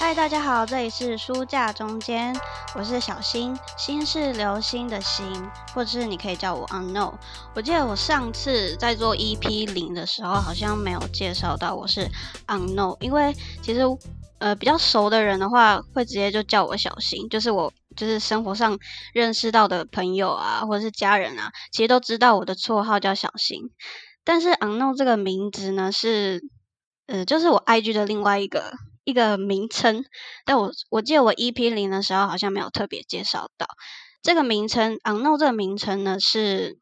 嗨，大家好，这里是书架中间，我是小新，新是流星的星，或者是你可以叫我 Unknown。我记得我上次在做 EP 零的时候，好像没有介绍到我是 Unknown，因为其实呃比较熟的人的话，会直接就叫我小新，就是我就是生活上认识到的朋友啊，或者是家人啊，其实都知道我的绰号叫小新。但是 Unknown 这个名字呢，是呃就是我 IG 的另外一个。一个名称，但我我记得我 EP 零的时候好像没有特别介绍到这个名称。Unknown 这个名称呢，是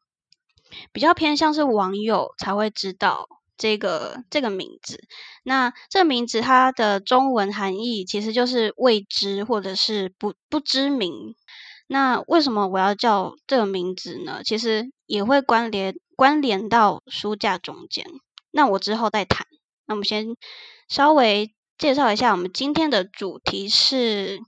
比较偏向是网友才会知道这个这个名字。那这个名字它的中文含义其实就是未知或者是不不知名。那为什么我要叫这个名字呢？其实也会关联关联到书架中间。那我之后再谈。那我们先稍微。介绍一下，我们今天的主题是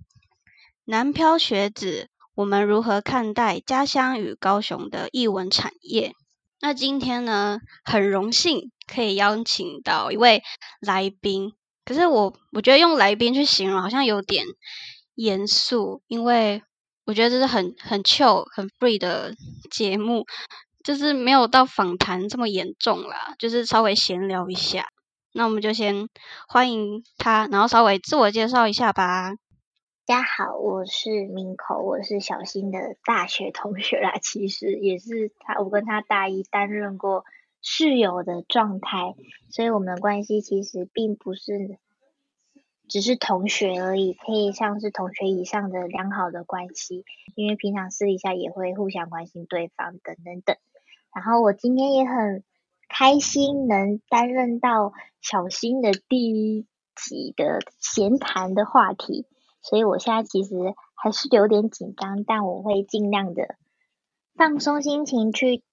南漂学子，我们如何看待家乡与高雄的译文产业？那今天呢，很荣幸可以邀请到一位来宾，可是我我觉得用来宾去形容好像有点严肃，因为我觉得这是很很 chill 很 free 的节目，就是没有到访谈这么严重啦，就是稍微闲聊一下。那我们就先欢迎他，然后稍微自我介绍一下吧。大家好，我是明口，我是小新的大学同学啦。其实也是他，我跟他大一担任过室友的状态，所以我们的关系其实并不是只是同学而已，可以像是同学以上的良好的关系。因为平常私底下也会互相关心对方等等等。然后我今天也很。开心能担任到小新的第一集的闲谈的话题，所以我现在其实还是有点紧张，但我会尽量的放松心情去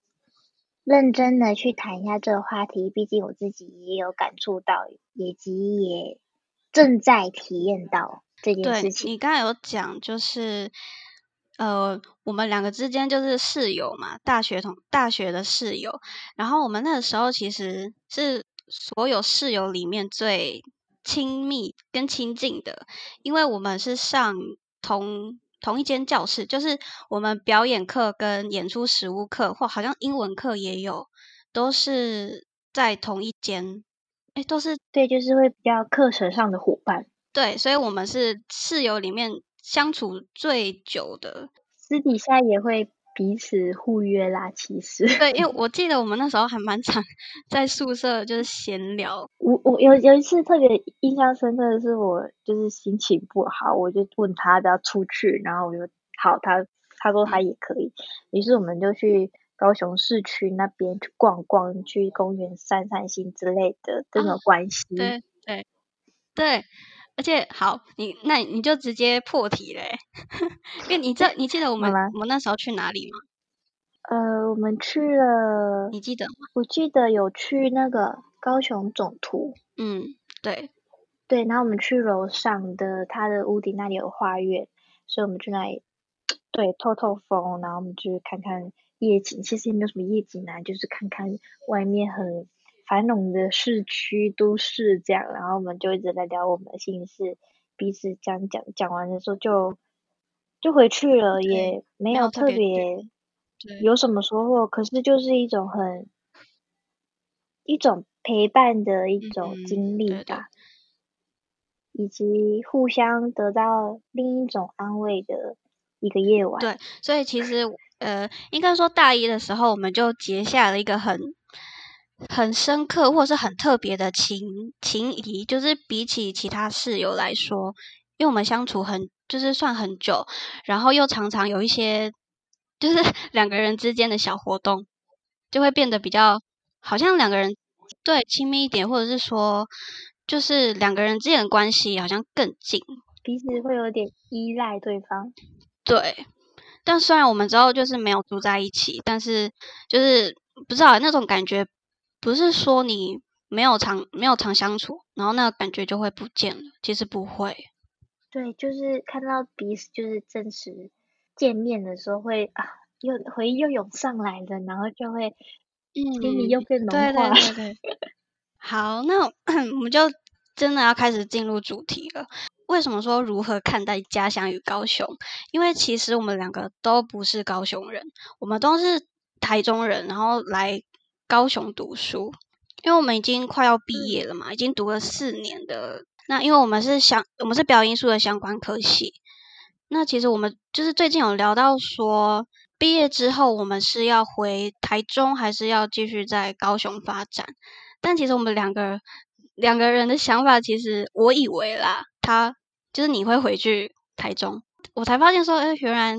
认真的去谈一下这个话题。毕竟我自己也有感触到，以及也正在体验到这件事情。你刚才有讲就是。呃，我们两个之间就是室友嘛，大学同大学的室友。然后我们那个时候其实是所有室友里面最亲密跟亲近的，因为我们是上同同一间教室，就是我们表演课跟演出实务课，或好像英文课也有，都是在同一间。哎，都是对，就是会比较课程上的伙伴。对，所以我们是室友里面。相处最久的，私底下也会彼此互约啦。其实，对，因为 我记得我们那时候还蛮常在宿舍就是闲聊。我我有有一次特别印象深刻的是，我就是心情不好，我就问他要不要出去，然后我就好，他他说他也可以，于是我们就去高雄市区那边去逛逛，去公园散散心之类的这种关系。对对对。而且好，你那你就直接破题嘞，因为你这你记得我们我们那时候去哪里吗？呃，我们去了，你记得吗？我记得有去那个高雄总图。嗯，对对，然后我们去楼上的他的屋顶那里有花园，所以我们去那里对透透风，然后我们去看看夜景。其实也没有什么夜景啊，就是看看外面很。繁荣的市区都市这样，然后我们就一直在聊我们的心事，彼此讲讲讲完的时候就就回去了，也没有特别有什么收获，可是就是一种很一种陪伴的一种经历吧，以及互相得到另一种安慰的一个夜晚。对，所以其实呃，应该说大一的时候，我们就结下了一个很。很深刻或是很特别的情情谊，就是比起其他室友来说，因为我们相处很就是算很久，然后又常常有一些就是 两个人之间的小活动，就会变得比较好像两个人对亲密一点，或者是说就是两个人之间的关系好像更近，彼此会有点依赖对方。对，但虽然我们之后就是没有住在一起，但是就是不知道那种感觉。不是说你没有常没有常相处，然后那个感觉就会不见了。其实不会。对，就是看到彼此就是真实见面的时候，会啊，又回忆又涌上来了，然后就会心里又变浓化。对对对对。好，那我们就真的要开始进入主题了。为什么说如何看待家乡与高雄？因为其实我们两个都不是高雄人，我们都是台中人，然后来高雄读书。因为我们已经快要毕业了嘛，已经读了四年的。那因为我们是相，我们是表演艺术的相关科系。那其实我们就是最近有聊到说，毕业之后我们是要回台中，还是要继续在高雄发展？但其实我们两个两个人的想法，其实我以为啦，他就是你会回去台中，我才发现说，哎，原来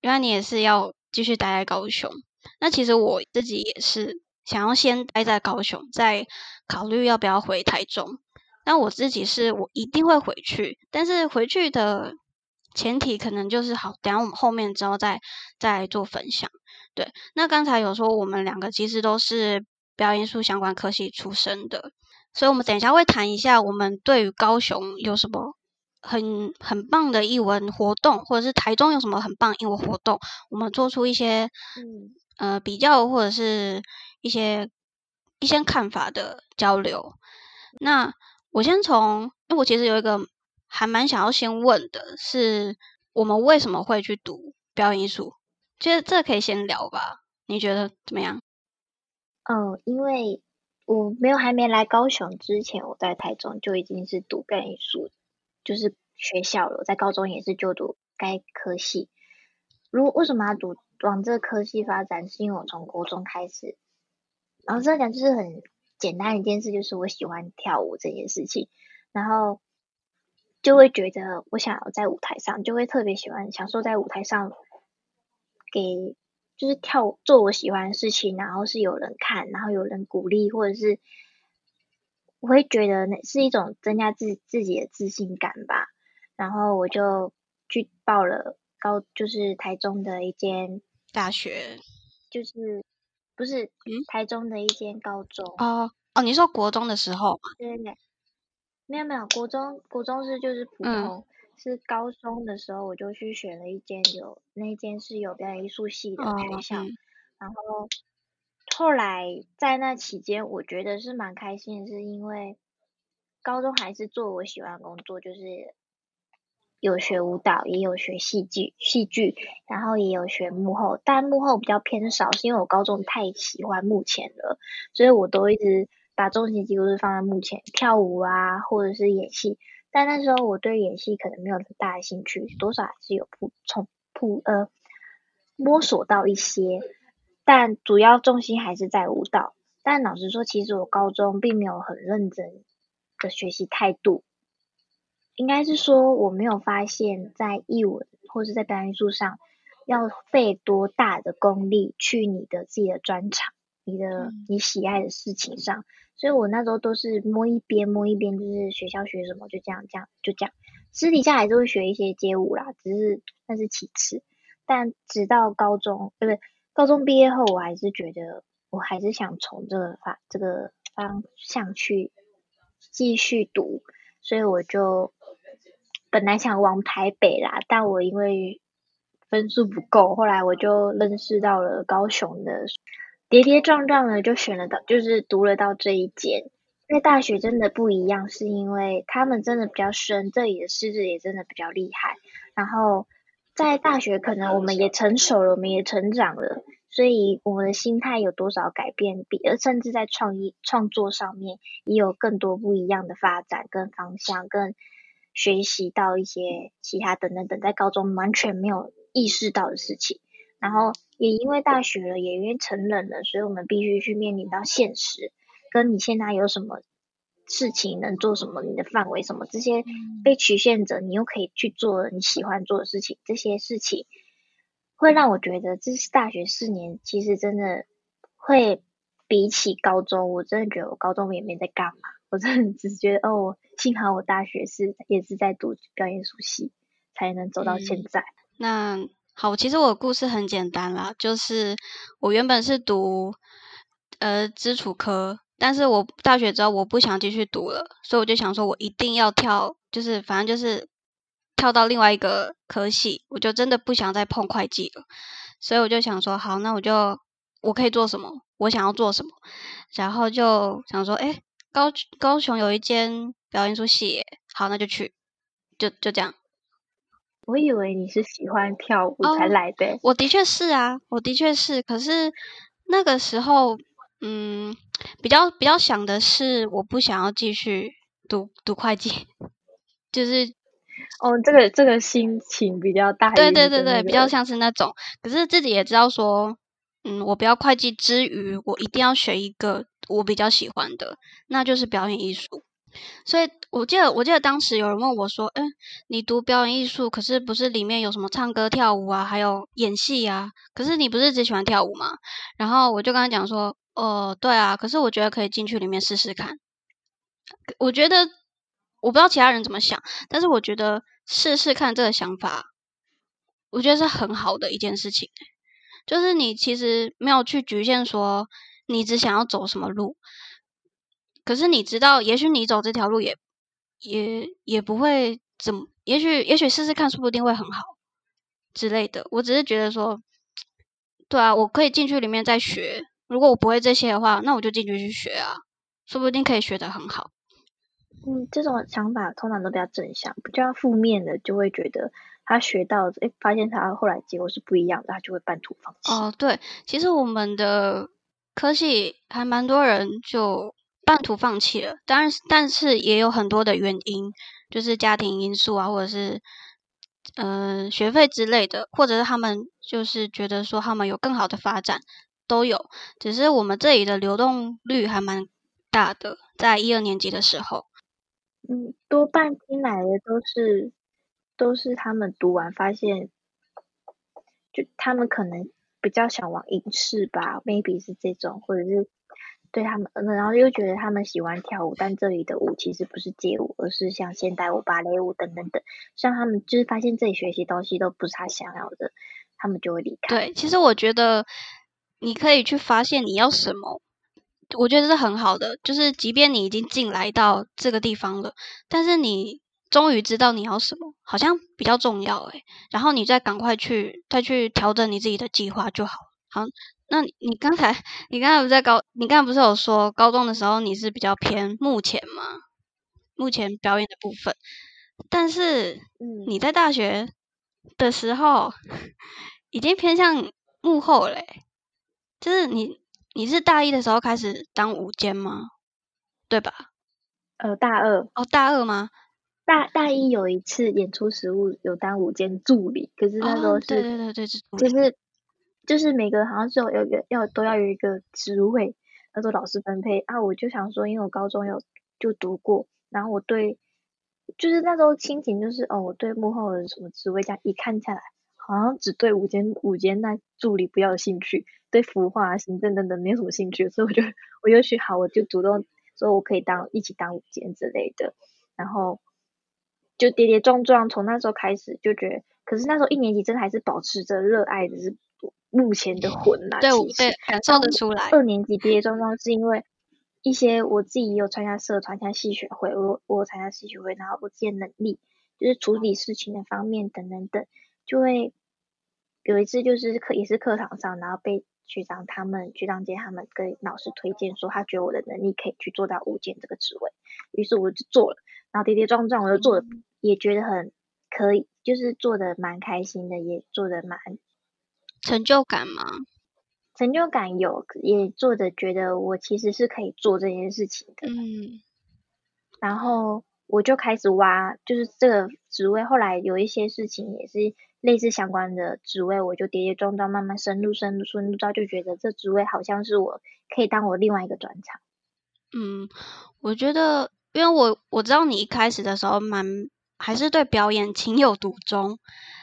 原来你也是要继续待在高雄。那其实我自己也是想要先待在高雄，再考虑要不要回台中。那我自己是我一定会回去，但是回去的。前提可能就是好，等下我们后面之后再再做分享。对，那刚才有说我们两个其实都是表演艺术相关科系出身的，所以我们等一下会谈一下我们对于高雄有什么很很棒的艺文活动，或者是台中有什么很棒艺文活动，我们做出一些嗯呃比较或者是一些一些看法的交流。那我先从，因为我其实有一个。还蛮想要先问的是，我们为什么会去读表演艺术？其实这可以先聊吧，你觉得怎么样？嗯，因为我没有还没来高雄之前，我在台中就已经是读表演艺术，就是学校了。在高中也是就读该科系。如为什么要读往这科系发展？是因为我从国中开始，然后这样讲就是很简单一件事，就是我喜欢跳舞这件事情，然后。就会觉得我想要在舞台上，就会特别喜欢享受在舞台上，给就是跳做我喜欢的事情，然后是有人看，然后有人鼓励，或者是我会觉得那是一种增加自自己的自信感吧。然后我就去报了高，就是台中的一间大学，就是不是台中的一间高中。哦哦，你说国中的时候，对对。对。没有没有，国中国中是就是普通，是高中的时候我就去选了一间有那间是有表演艺术系的学校，然后后来在那期间我觉得是蛮开心的，是因为高中还是做我喜欢的工作，就是有学舞蹈，也有学戏剧戏剧，然后也有学幕后，但幕后比较偏少，是因为我高中太喜欢幕前了，所以我都一直。把重心几乎是放在目前跳舞啊，或者是演戏，但那时候我对演戏可能没有很大的兴趣，多少还是有铺从铺呃摸索到一些，但主要重心还是在舞蹈。但老实说，其实我高中并没有很认真的学习态度，应该是说我没有发现，在译文或者在表演艺术上要费多大的功力去你的自己的专长，你的你喜爱的事情上。所以我那时候都是摸一边摸一边，就是学校学什么就这样这样就这样，私底下还是会学一些街舞啦，只是那是其次。但直到高中，对不对？高中毕业后，我还是觉得我还是想从这个方这个方向去继续读，所以我就本来想往台北啦，但我因为分数不够，后来我就认识到了高雄的。跌跌撞撞的就选了到，就是读了到这一间。因为大学真的不一样，是因为他们真的比较深，这里的师资也真的比较厉害。然后在大学可能我们也成熟了，我们也成长了，所以我们的心态有多少改变，比而甚至在创意创作上面也有更多不一样的发展跟方向，跟学习到一些其他等等等，在高中完全没有意识到的事情。然后也因为大学了，也因为成人了，所以我们必须去面临到现实，跟你现在有什么事情能做什么，你的范围什么这些被局限着，你又可以去做你喜欢做的事情，这些事情会让我觉得，这是大学四年其实真的会比起高中，我真的觉得我高中也没在干嘛，我真的只是觉得哦，幸好我大学是也是在读表演术系，才能走到现在。那。好，其实我的故事很简单啦，就是我原本是读呃基础科，但是我大学之后我不想继续读了，所以我就想说，我一定要跳，就是反正就是跳到另外一个科系，我就真的不想再碰会计了，所以我就想说，好，那我就我可以做什么，我想要做什么，然后就想说，哎，高高雄有一间表演出戏，好，那就去，就就这样。我以为你是喜欢跳舞才来的。我的确是啊，我的确是。可是那个时候，嗯，比较比较想的是，我不想要继续读读会计，就是。哦，这个这个心情比较大。对对对对，比较像是那种。可是自己也知道说，嗯，我不要会计之余，我一定要选一个我比较喜欢的，那就是表演艺术。所以我记得，我记得当时有人问我说：“嗯，你读表演艺术，可是不是里面有什么唱歌、跳舞啊，还有演戏啊？可是你不是只喜欢跳舞吗？”然后我就跟他讲说：“哦，对啊，可是我觉得可以进去里面试试看。我觉得我不知道其他人怎么想，但是我觉得试试看这个想法，我觉得是很好的一件事情。就是你其实没有去局限说你只想要走什么路。”可是你知道，也许你走这条路也也也不会怎么，也许也许试试看，说不定会很好之类的。我只是觉得说，对啊，我可以进去里面再学。如果我不会这些的话，那我就进去去学啊，说不定可以学得很好。嗯，这种想法通常都比较正向，比较负面的就会觉得他学到，哎，发现他后来结果是不一样的，他就会半途放弃。哦，对，其实我们的科系还蛮多人就。半途放弃了，当然，但是也有很多的原因，就是家庭因素啊，或者是呃学费之类的，或者是他们就是觉得说他们有更好的发展，都有。只是我们这里的流动率还蛮大的，在一二年级的时候，嗯，多半听来的都是都是他们读完发现，就他们可能比较想往影视吧，maybe 是这种，或者是。对他们，然后又觉得他们喜欢跳舞，但这里的舞其实不是街舞，而是像现代舞、芭蕾舞等等等。像他们就是发现这里学习东西都不是他想要的，他们就会离开。对，其实我觉得你可以去发现你要什么，我觉得是很好的。就是即便你已经进来到这个地方了，但是你终于知道你要什么，好像比较重要诶。然后你再赶快去再去调整你自己的计划就好。好。那你刚才，你刚才不在高，你刚才不是有说高中的时候你是比较偏目前吗？目前表演的部分，但是你在大学的时候已经偏向幕后嘞，就是你你是大一的时候开始当舞监吗？对吧？呃，大二哦，大二吗？大大一有一次演出实务有当午间助理，可是那时候是对对对对，就是。就是每个好像是有有有要都要有一个职位，那时候老师分配啊，我就想说，因为我高中有就读过，然后我对就是那时候心情就是哦，我对幕后的什么职位这样一看下来，好像只对午间午间那助理比较有兴趣，对服化行政等等没有什么兴趣，所以我就 我就许好，我就主动说我可以当一起当午间之类的，然后就跌跌撞撞，从那时候开始就觉得，可是那时候一年级真的还是保持着热爱只是。目前的混呐，对对，感受得出来。二年级跌跌撞撞是因为一些我自己有参加社团、像戏学会，我我参加戏学会，然后我自己的能力就是处理事情的方面等等等，就会有一次就是课也是课堂上，然后被学长他们、去当街他们跟老师推荐说，他觉得我的能力可以去做到物件这个职位，于是我就做了，然后跌跌撞撞我就做的也觉得很可以，就是做的蛮开心的，也做的蛮。成就感吗？成就感有，也做的觉得我其实是可以做这件事情的。嗯，然后我就开始挖，就是这个职位。后来有一些事情也是类似相关的职位，我就跌跌撞撞慢慢深入、深入、深入到，就觉得这职位好像是我可以当我另外一个专长。嗯，我觉得，因为我我知道你一开始的时候蛮还是对表演情有独钟。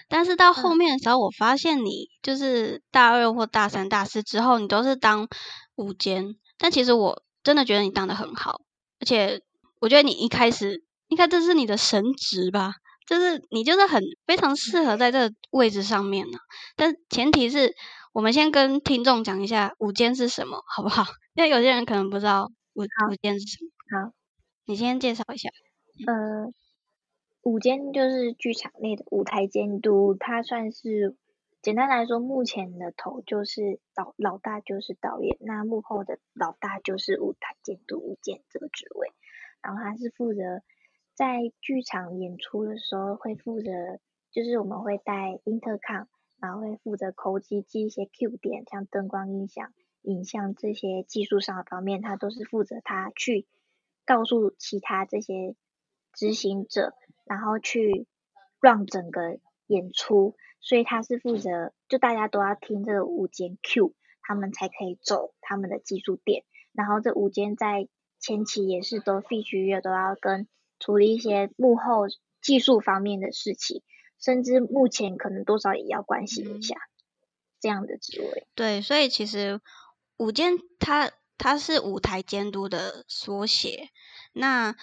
但是到后面的时候，我发现你就是大二或大三、大四之后，你都是当舞间。但其实我真的觉得你当的很好，而且我觉得你一开始应该这是你的神职吧，就是你就是很非常适合在这个位置上面呢。但前提是我们先跟听众讲一下舞间是什么，好不好？因为有些人可能不知道舞舞监是什么。好，你先介绍一下。呃。舞间就是剧场内的舞台监督，他算是简单来说，目前的头就是老老大就是导演，那幕后的老大就是舞台监督舞监这个职位。然后他是负责在剧场演出的时候会负责，就是我们会带 intercom，然后会负责口机记一些 Q 点，像灯光、音响、影像这些技术上的方面，他都是负责他去告诉其他这些执行者，然后去让整个演出，所以他是负责，就大家都要听这个五间 Q，他们才可以走他们的技术点，然后这五间在前期也是都必须要都要跟处理一些幕后技术方面的事情，甚至目前可能多少也要关心一下这样的职位。对，所以其实舞监它它是舞台监督的缩写。那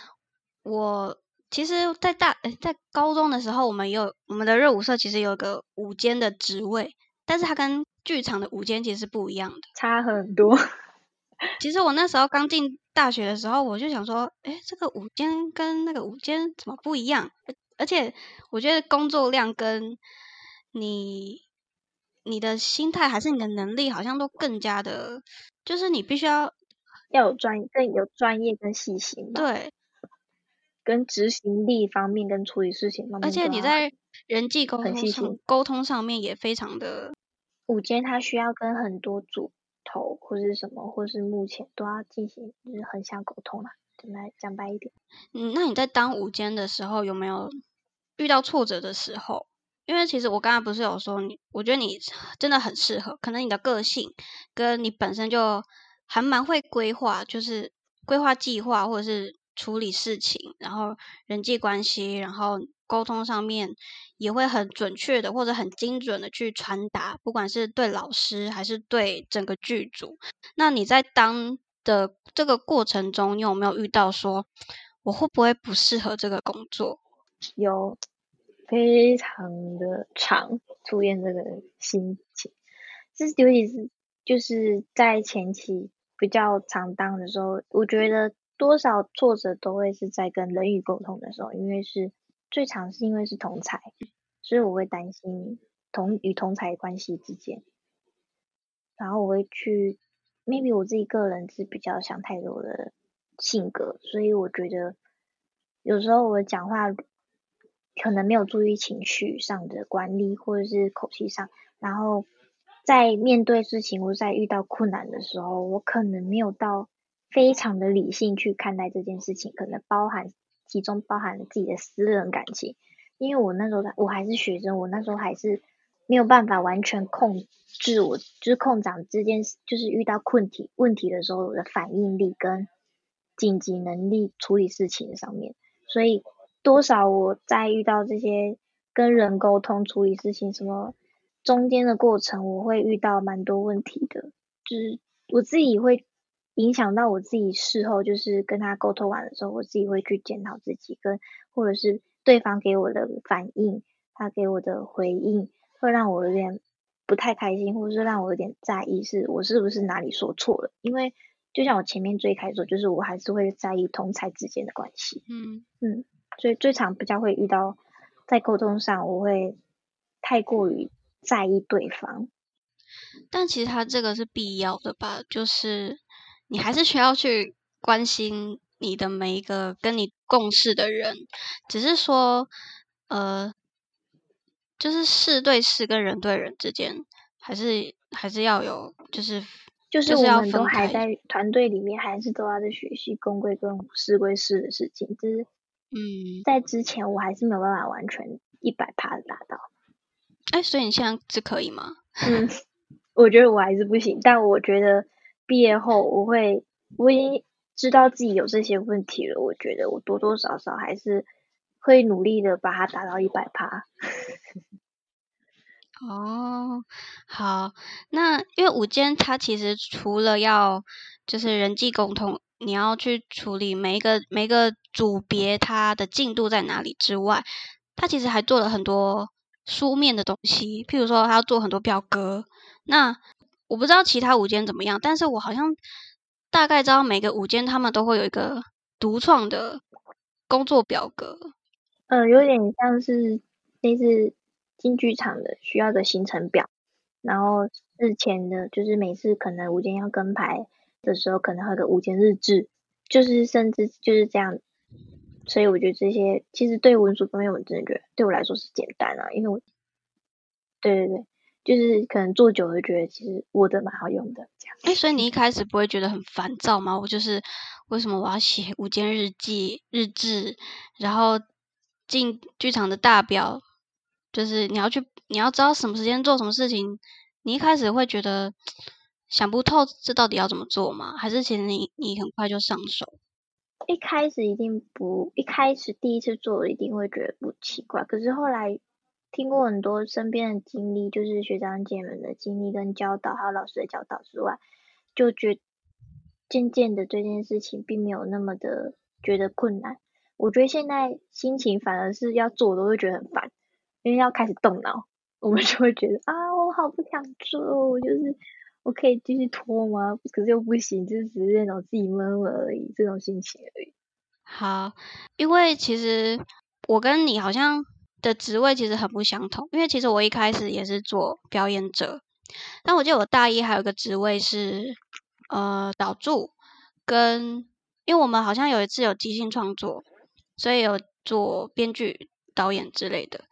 我其实，在大在高中的时候，我们有我们的热舞社其实有个舞监的职位，但是它跟剧场的舞监其实是不一样的，差很多。其实我那时候刚进大学的时候，我就想说，哎，这个午间跟那个午间怎么不一样？而且我觉得工作量跟你你的心态还是你的能力，好像都更加的，就是你必须要要有专更有专业跟细心。对，跟执行力方面跟处理事情方面，而且你在人际沟通上沟通上面也非常的。午间它需要跟很多组。头或是什么，或是目前都要进行就是横向沟通嘛，来讲白一点。嗯，那你在当午间的时候有没有遇到挫折的时候？因为其实我刚刚不是有说你，我觉得你真的很适合，可能你的个性跟你本身就还蛮会规划，就是规划计划或者是处理事情，然后人际关系，然后。沟通上面也会很准确的或者很精准的去传达，不管是对老师还是对整个剧组。那你在当的这个过程中，你有没有遇到说我会不会不适合这个工作？有，非常的常出现这个心情，是尤其是就是在前期比较常当的时候，我觉得多少挫折都会是在跟人与沟通的时候，因为是。最常是因为是同才，所以我会担心同与同才关系之间，然后我会去，maybe 我自己个人是比较想太多的性格，所以我觉得有时候我讲话可能没有注意情绪上的管理，或者是口气上，然后在面对事情或在遇到困难的时候，我可能没有到非常的理性去看待这件事情，可能包含。其中包含了自己的私人感情，因为我那时候我还是学生，我那时候还是没有办法完全控制我，就是控长这件事，就是遇到困题问题的时候，我的反应力跟紧急能力处理事情上面，所以多少我在遇到这些跟人沟通处理事情什么中间的过程，我会遇到蛮多问题的，就是我自己会。影响到我自己事后，就是跟他沟通完的时候，我自己会去检讨自己，跟或者是对方给我的反应，他给我的回应，会让我有点不太开心，或者是让我有点在意，是我是不是哪里说错了？因为就像我前面最开始说，就是我还是会在意同才之间的关系，嗯嗯，所以最常比较会遇到在沟通上，我会太过于在意对方，但其实他这个是必要的吧，就是。你还是需要去关心你的每一个跟你共事的人，只是说，呃，就是事对事跟人对人之间，还是还是要有，就是就是我们都还在团队里面，还是都要在学习公归公，事归事的事情。就是嗯，在之前我还是没有办法完全一百趴的达到。哎，所以你现在是可以吗？嗯，我觉得我还是不行，但我觉得。毕业后，我会我已经知道自己有这些问题了。我觉得我多多少少还是会努力的把它达到一百趴。哦，好，那因为午间它其实除了要就是人际沟通，你要去处理每一个每一个组别它的进度在哪里之外，它其实还做了很多书面的东西，譬如说它要做很多表格。那我不知道其他舞间怎么样，但是我好像大概知道每个舞间他们都会有一个独创的工作表格。呃，有点像是类似进剧场的需要的行程表，然后日前的，就是每次可能舞间要跟排的时候，可能会有个舞间日志，就是甚至就是这样。所以我觉得这些其实对文书方面，我真的觉得对我来说是简单啊，因为我，对对对，就是可能做久了觉得其实我的蛮好用的这样。哎，所以你一开始不会觉得很烦躁吗？我就是为什么我要写午间日记、日志，然后进剧场的大表，就是你要去，你要知道什么时间做什么事情，你一开始会觉得想不透这到底要怎么做吗？还是其实你你很快就上手？一开始一定不，一开始第一次做一定会觉得不奇怪，可是后来听过很多身边的经历，就是学长姐们的经历跟教导，还有老师的教导之外，就觉渐渐的这件事情并没有那么的觉得困难。我觉得现在心情反而是要做都会觉得很烦，因为要开始动脑，我们就会觉得啊，我好不想做，就是。我可以继续拖吗？可是又不行，就只是那种自己闷闷而已，这种心情而已。好，因为其实我跟你好像的职位其实很不相同，因为其实我一开始也是做表演者，但我记得我大一还有一个职位是呃导助，跟因为我们好像有一次有即兴创作，所以有做编剧、导演之类的。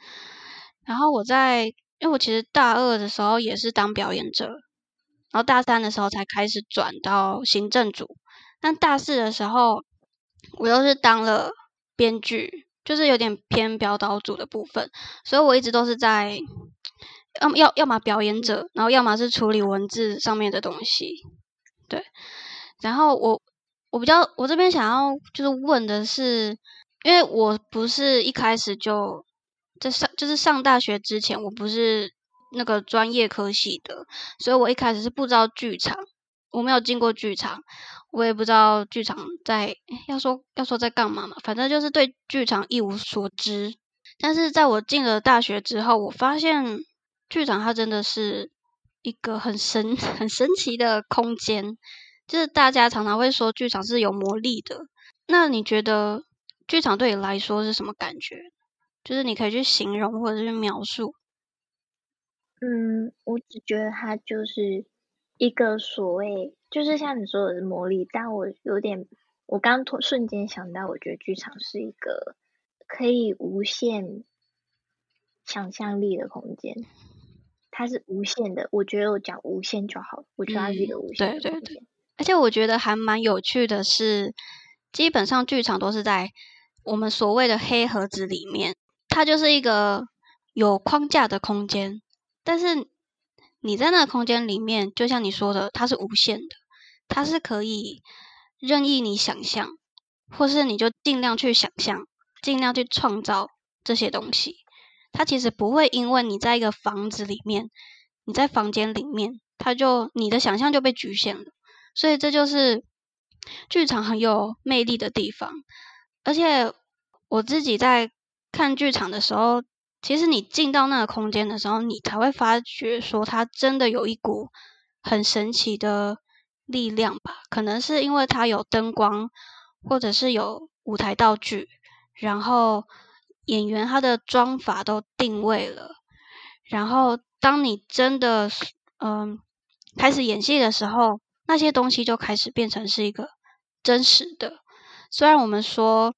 然后我在，因为我其实大二的时候也是当表演者。然后大三的时候才开始转到行政组，但大四的时候我又是当了编剧，就是有点偏表导组的部分，所以我一直都是在要要要么表演者，然后要么是处理文字上面的东西，对。然后我我比较我这边想要就是问的是，因为我不是一开始就在上就是上大学之前，我不是。那个专业科系的，所以我一开始是不知道剧场，我没有进过剧场，我也不知道剧场在要说要说在干嘛嘛，反正就是对剧场一无所知。但是在我进了大学之后，我发现剧场它真的是一个很神 很神奇的空间，就是大家常常会说剧场是有魔力的。那你觉得剧场对你来说是什么感觉？就是你可以去形容或者是描述。嗯，我只觉得它就是一个所谓，就是像你说的是魔力，但我有点，我刚突瞬间想到，我觉得剧场是一个可以无限想象力的空间，它是无限的。我觉得我讲无限就好，我觉得它是一个无限的空间。而且我觉得还蛮有趣的是，基本上剧场都是在我们所谓的黑盒子里面，它就是一个有框架的空间。但是你在那个空间里面，就像你说的，它是无限的，它是可以任意你想象，或是你就尽量去想象，尽量去创造这些东西。它其实不会因为你在一个房子里面，你在房间里面，它就你的想象就被局限了。所以这就是剧场很有魅力的地方。而且我自己在看剧场的时候。其实你进到那个空间的时候，你才会发觉说，它真的有一股很神奇的力量吧？可能是因为它有灯光，或者是有舞台道具，然后演员他的妆法都定位了，然后当你真的嗯开始演戏的时候，那些东西就开始变成是一个真实的。虽然我们说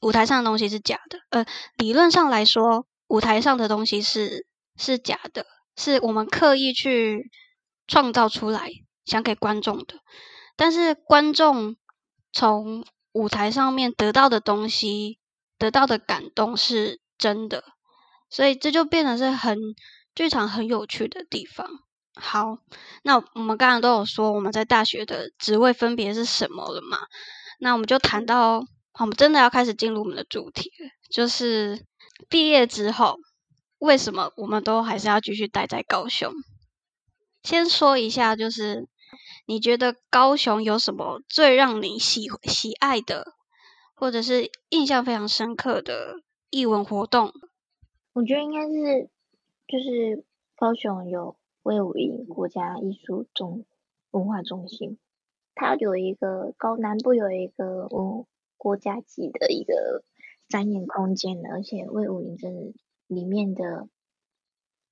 舞台上的东西是假的，呃，理论上来说。舞台上的东西是是假的，是我们刻意去创造出来，想给观众的。但是观众从舞台上面得到的东西，得到的感动是真的，所以这就变得是很剧场很有趣的地方。好，那我们刚刚都有说我们在大学的职位分别是什么了嘛？那我们就谈到，我们真的要开始进入我们的主题了，就是。毕业之后，为什么我们都还是要继续待在高雄？先说一下，就是你觉得高雄有什么最让你喜喜爱的，或者是印象非常深刻的艺文活动？我觉得应该是，就是高雄有魏武营国家艺术中文化中心，它有一个高南部有一个文国家级的一个。展演空间的，而且魏武营镇里面的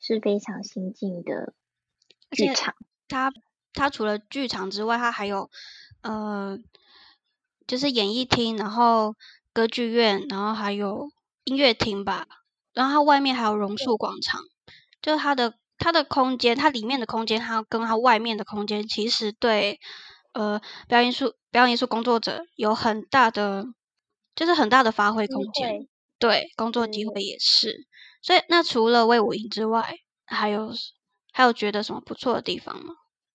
是非常新进的剧场。它它除了剧场之外，它还有呃，就是演艺厅，然后歌剧院，然后还有音乐厅吧，然后它外面还有榕树广场，就是它的它的空间，它里面的空间，它跟它外面的空间，其实对呃表演术表演艺术工作者有很大的，就是很大的发挥空间，对，工作机会也是。所以那除了魏武营之外，还有还有觉得什么不错的地方吗？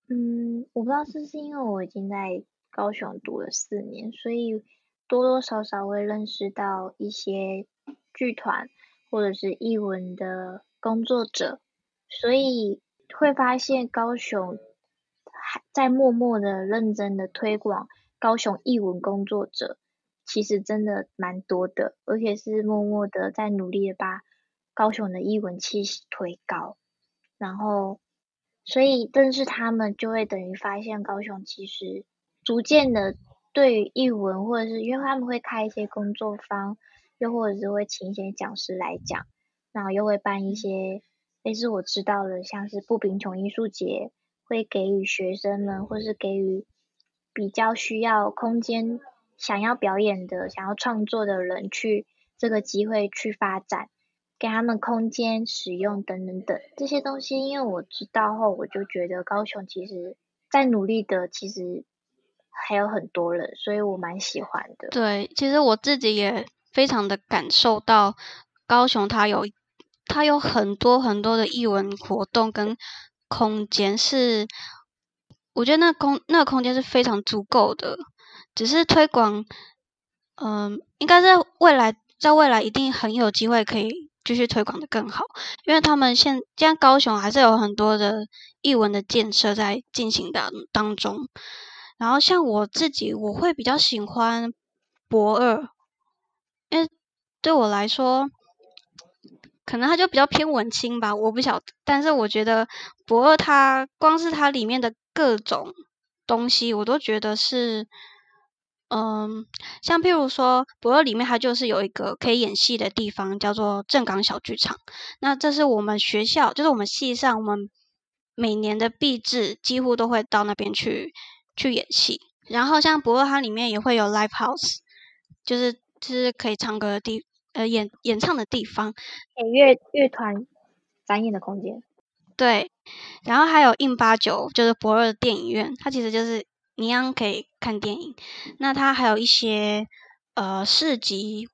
嗯，我不知道是不是因为我已经在高雄读了四年，所以多多少少会认识到一些剧团或者是艺文的工作者，所以会发现高雄还在默默的认真的推广高雄艺文工作者，其实真的蛮多的，而且是默默的在努力的把高雄的艺文气息推高，然后。所以认识他们，就会等于发现高雄其实逐渐的对于译文，或者是因为他们会开一些工作坊，又或者是会请一些讲师来讲，然后又会办一些类似我知道的，像是不贫穷艺术节，会给予学生们，或是给予比较需要空间、想要表演的、想要创作的人去这个机会去发展。给他们空间使用等等等这些东西，因为我知道后，我就觉得高雄其实在努力的，其实还有很多人，所以我蛮喜欢的。对，其实我自己也非常的感受到高雄它有它有很多很多的艺文活动跟空间，是我觉得那空那个空间是非常足够的，只是推广，嗯，应该在未来在未来一定很有机会可以。继续推广的更好，因为他们现现在高雄还是有很多的艺文的建设在进行的当中。然后像我自己，我会比较喜欢博二，因为对我来说，可能它就比较偏文青吧，我不晓得。但是我觉得博二它光是它里面的各种东西，我都觉得是。嗯，像譬如说，博二里面它就是有一个可以演戏的地方，叫做正港小剧场。那这是我们学校，就是我们系上，我们每年的毕制几乎都会到那边去去演戏。然后像博二它里面也会有 live house，就是就是可以唱歌的地，呃，演演唱的地方，给乐乐团展演的空间。对，然后还有印八九，就是博二的电影院，它其实就是。一样可以看电影，那它还有一些呃市集，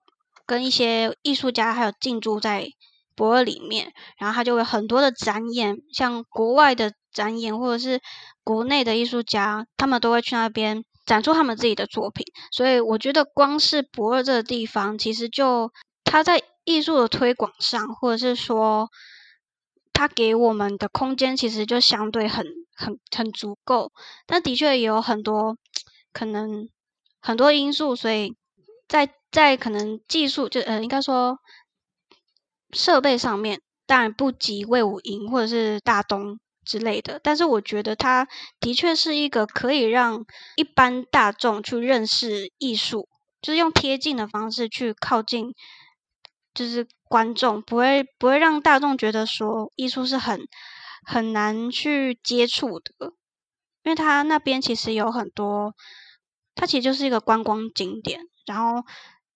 跟一些艺术家还有进驻在博尔里面，然后它就有很多的展演，像国外的展演或者是国内的艺术家，他们都会去那边展出他们自己的作品。所以我觉得光是博尔这个地方，其实就它在艺术的推广上，或者是说它给我们的空间，其实就相对很。很很足够，但的确也有很多可能很多因素，所以在在可能技术就呃应该说设备上面当然不及魏武营或者是大东之类的，但是我觉得它的确是一个可以让一般大众去认识艺术，就是用贴近的方式去靠近，就是观众不会不会让大众觉得说艺术是很。很难去接触的，因为它那边其实有很多，它其实就是一个观光景点，然后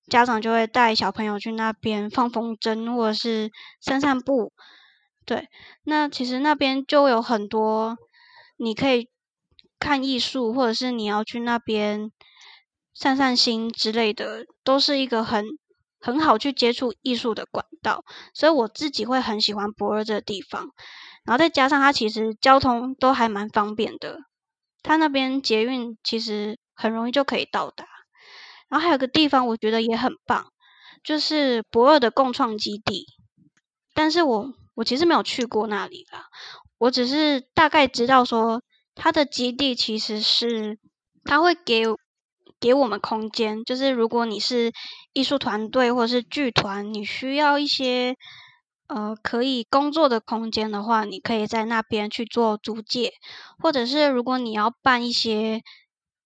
家长就会带小朋友去那边放风筝或者是散散步，对，那其实那边就有很多你可以看艺术，或者是你要去那边散散心之类的，都是一个很很好去接触艺术的管道，所以我自己会很喜欢博尔这个地方。然后再加上它其实交通都还蛮方便的，它那边捷运其实很容易就可以到达。然后还有个地方我觉得也很棒，就是博尔的共创基地。但是我我其实没有去过那里啦，我只是大概知道说它的基地其实是它会给给我们空间，就是如果你是艺术团队或者是剧团，你需要一些。呃，可以工作的空间的话，你可以在那边去做租借，或者是如果你要办一些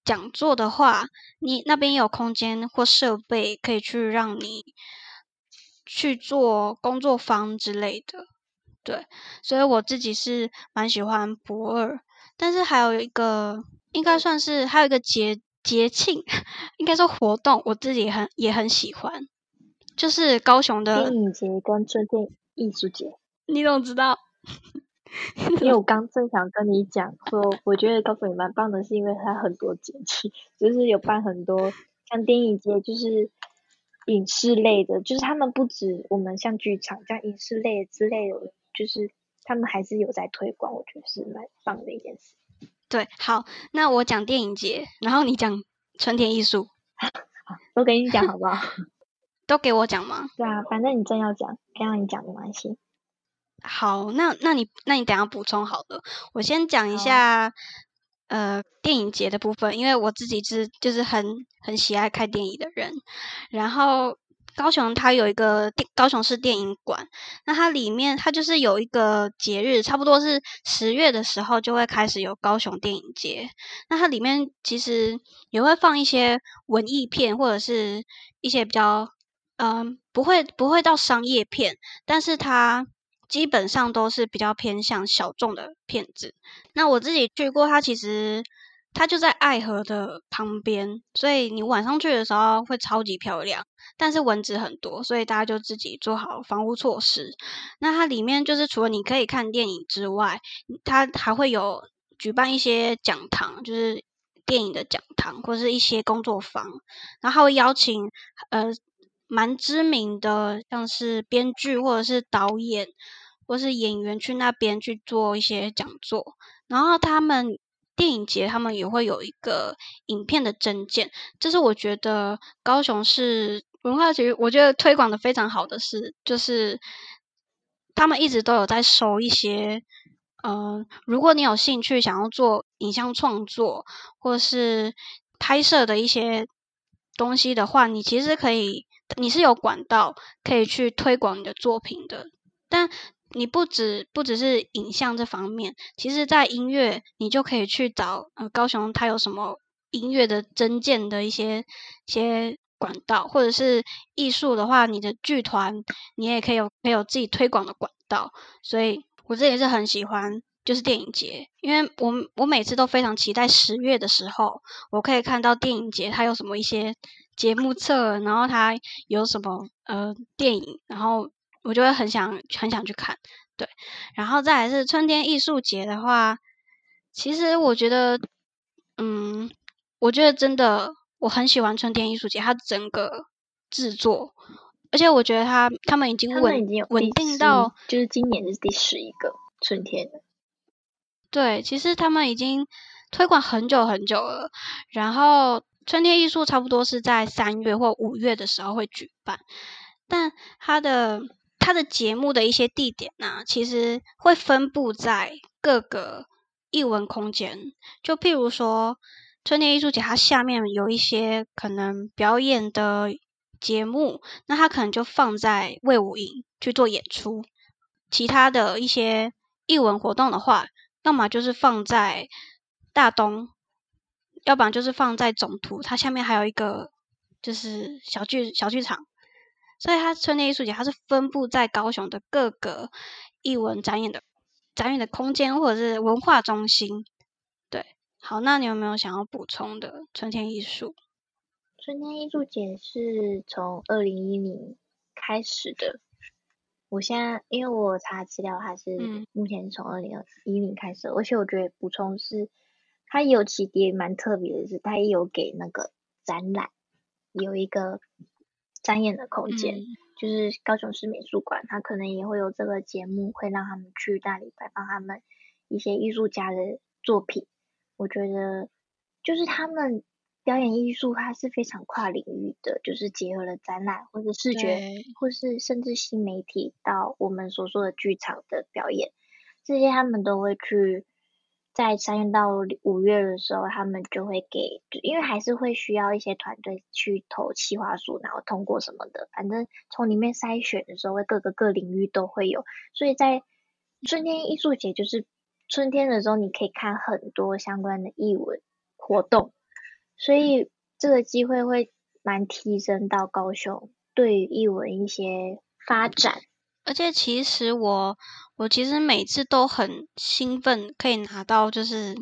讲座的话，你那边有空间或设备可以去让你去做工作坊之类的。对，所以我自己是蛮喜欢博二，但是还有一个应该算是还有一个节节庆，应该说活动，我自己很也很喜欢，就是高雄的电影节跟春天艺术节。你怎么知道？因为我刚正想跟你讲说，我觉得告诉你蛮棒的，是因为它很多节气，就是有办很多像电影节，就是影视类的，就是他们不止我们像剧场这样影视类之类的，就是他们还是有在推广，我觉得是蛮棒的一件事。对，好，那我讲电影节，然后你讲春天艺术，都给你讲好不好？都给我讲吗？对啊，反正你真要讲，该让你讲没关系。好，那那你那你等下补充好了。我先讲一下，呃，电影节的部分，因为我自己是就是很很喜爱看电影的人。然后高雄它有一个电高雄市电影馆，那它里面它就是有一个节日，差不多是十月的时候就会开始有高雄电影节。那它里面其实也会放一些文艺片，或者是一些比较嗯不会不会到商业片，但是它。基本上都是比较偏向小众的片子。那我自己去过，它其实它就在爱河的旁边，所以你晚上去的时候会超级漂亮。但是蚊子很多，所以大家就自己做好防护措施。那它里面就是除了你可以看电影之外，它还会有举办一些讲堂，就是电影的讲堂或是一些工作坊，然后邀请呃蛮知名的，像是编剧或者是导演。或是演员去那边去做一些讲座，然后他们电影节他们也会有一个影片的证件，这是我觉得高雄市文化局我觉得推广的非常好的事，就是他们一直都有在收一些，嗯，如果你有兴趣想要做影像创作或是拍摄的一些东西的话，你其实可以，你是有管道可以去推广你的作品的，但。你不止不只是影像这方面，其实在音乐，你就可以去找呃高雄它有什么音乐的增建的一些一些管道，或者是艺术的话，你的剧团你也可以有可以有自己推广的管道。所以我这也是很喜欢就是电影节，因为我我每次都非常期待十月的时候，我可以看到电影节它有什么一些节目册，然后它有什么呃电影，然后。我就会很想很想去看，对，然后再来是春天艺术节的话，其实我觉得，嗯，我觉得真的我很喜欢春天艺术节，它整个制作，而且我觉得它他们已经稳稳定到，就是今年是第十一个春天对，其实他们已经推广很久很久了，然后春天艺术差不多是在三月或五月的时候会举办，但它的。它的节目的一些地点呢，其实会分布在各个艺文空间。就譬如说，春天艺术节，它下面有一些可能表演的节目，那它可能就放在魏武营去做演出。其他的一些艺文活动的话，要么就是放在大东，要不然就是放在总图，它下面还有一个就是小剧小剧场。所以它春天艺术节，它是分布在高雄的各个艺文展演的展演的空间，或者是文化中心。对，好，那你有没有想要补充的？春天艺术，春天艺术节是从二零一零开始的。我现在因为我查资料，它是目前是从二零一零开始，而且我觉得补充是，它有起点蛮特别的是，它也有给那个展览有一个。展演的空间就是高雄市美术馆，它可能也会有这个节目，会让他们去那里摆放他们一些艺术家的作品。我觉得就是他们表演艺术，它是非常跨领域的，就是结合了展览或者视觉，或是甚至新媒体到我们所说的剧场的表演，这些他们都会去。在三月到五月的时候，他们就会给，因为还是会需要一些团队去投企划书，然后通过什么的，反正从里面筛选的时候，会各个各领域都会有。所以在春天艺术节，就是春天的时候，你可以看很多相关的艺文活动，所以这个机会会蛮提升到高雄对于艺文一些发展。而且其实我我其实每次都很兴奋，可以拿到就是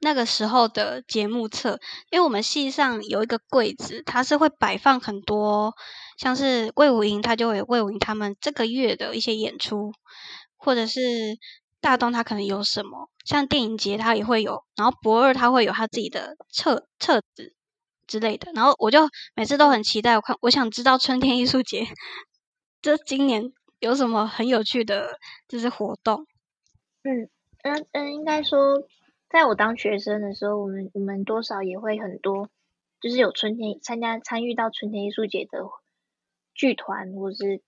那个时候的节目册，因为我们系上有一个柜子，它是会摆放很多，像是魏武营，他就会魏武营他们这个月的一些演出，或者是大东他可能有什么，像电影节他也会有，然后博二他会有他自己的册册子之类的，然后我就每次都很期待，我看我想知道春天艺术节 这今年有什么很有趣的，就是活动。嗯嗯嗯，应该说。在我当学生的时候，我们我们多少也会很多，就是有春天参加参与到春天艺术节的剧团或是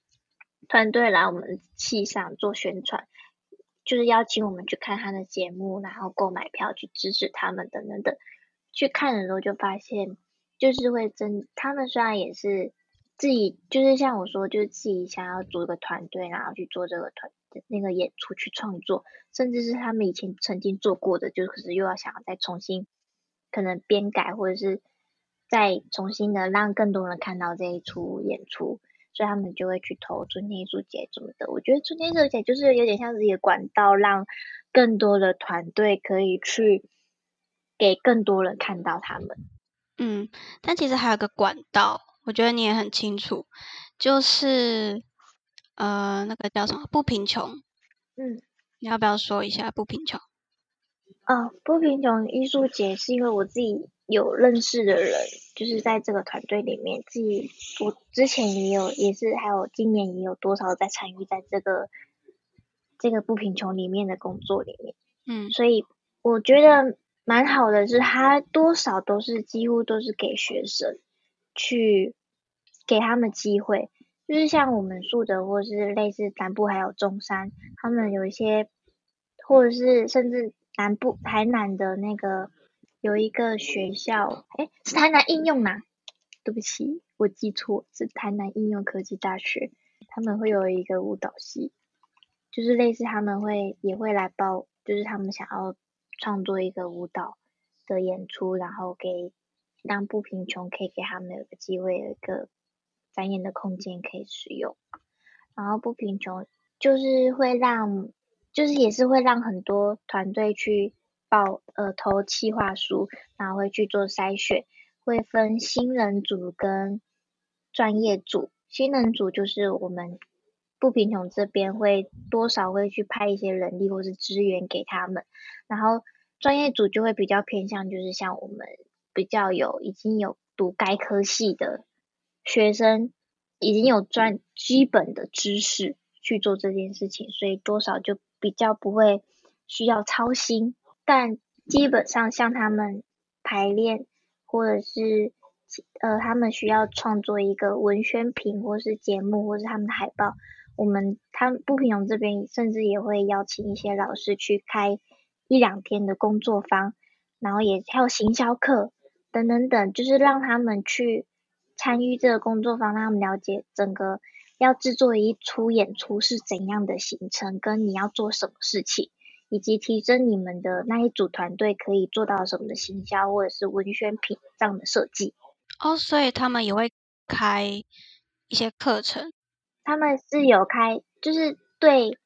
团队来我们戏上做宣传，就是邀请我们去看他的节目，然后购买票去支持他们等等等。去看的时候就发现，就是会真他们虽然也是自己，就是像我说，就是自己想要组一个团队，然后去做这个团。那个演出去创作，甚至是他们以前曾经做过的，就可是又要想要再重新可能编改，或者是再重新的让更多人看到这一出演出，所以他们就会去投春天艺术节什么的。我觉得春天艺术节就是有点像是一个管道，让更多的团队可以去给更多人看到他们。嗯，但其实还有个管道，我觉得你也很清楚，就是。呃，那个叫什么？不贫穷。嗯，你要不要说一下不贫穷？啊，不贫穷艺术节是因为我自己有认识的人，就是在这个团队里面，自己我之前也有，也是还有今年也有多少在参与在这个这个不贫穷里面的工作里面。嗯，所以我觉得蛮好的，是他多少都是几乎都是给学生去给他们机会。就是像我们树德，或是类似南部还有中山，他们有一些，或者是甚至南部台南的那个有一个学校，哎，是台南应用呐？对不起，我记错，是台南应用科技大学，他们会有一个舞蹈系，就是类似他们会也会来报，就是他们想要创作一个舞蹈的演出，然后给让不贫穷可以给他们有个机会，有一个。展演的空间可以使用，然后不贫穷就是会让，就是也是会让很多团队去报呃投企划书，然后会去做筛选，会分新人组跟专业组。新人组就是我们不贫穷这边会多少会去派一些人力或是资源给他们，然后专业组就会比较偏向就是像我们比较有已经有读该科系的。学生已经有专基本的知识去做这件事情，所以多少就比较不会需要操心。但基本上像他们排练，或者是呃他们需要创作一个文宣品，或是节目，或是他们的海报，我们他不平庸这边甚至也会邀请一些老师去开一两天的工作坊，然后也还有行销课等等等，就是让他们去。参与这个工作坊，让他们了解整个要制作一出演出是怎样的行程，跟你要做什么事情，以及提升你们的那一组团队可以做到什么的行销或者是文宣品这样的设计。哦，所以他们也会开一些课程。他们是有开，就是对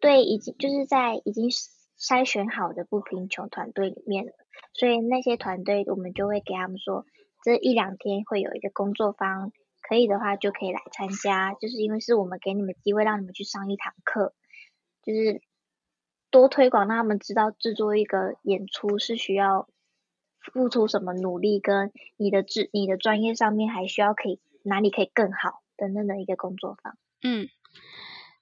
对，已经就是在已经筛选好的不贫穷团队里面了，所以那些团队我们就会给他们说。这一两天会有一个工作坊，可以的话就可以来参加，就是因为是我们给你们机会，让你们去上一堂课，就是多推广，让他们知道制作一个演出是需要付出什么努力，跟你的智、你的专业上面还需要可以哪里可以更好等等的一个工作坊。嗯，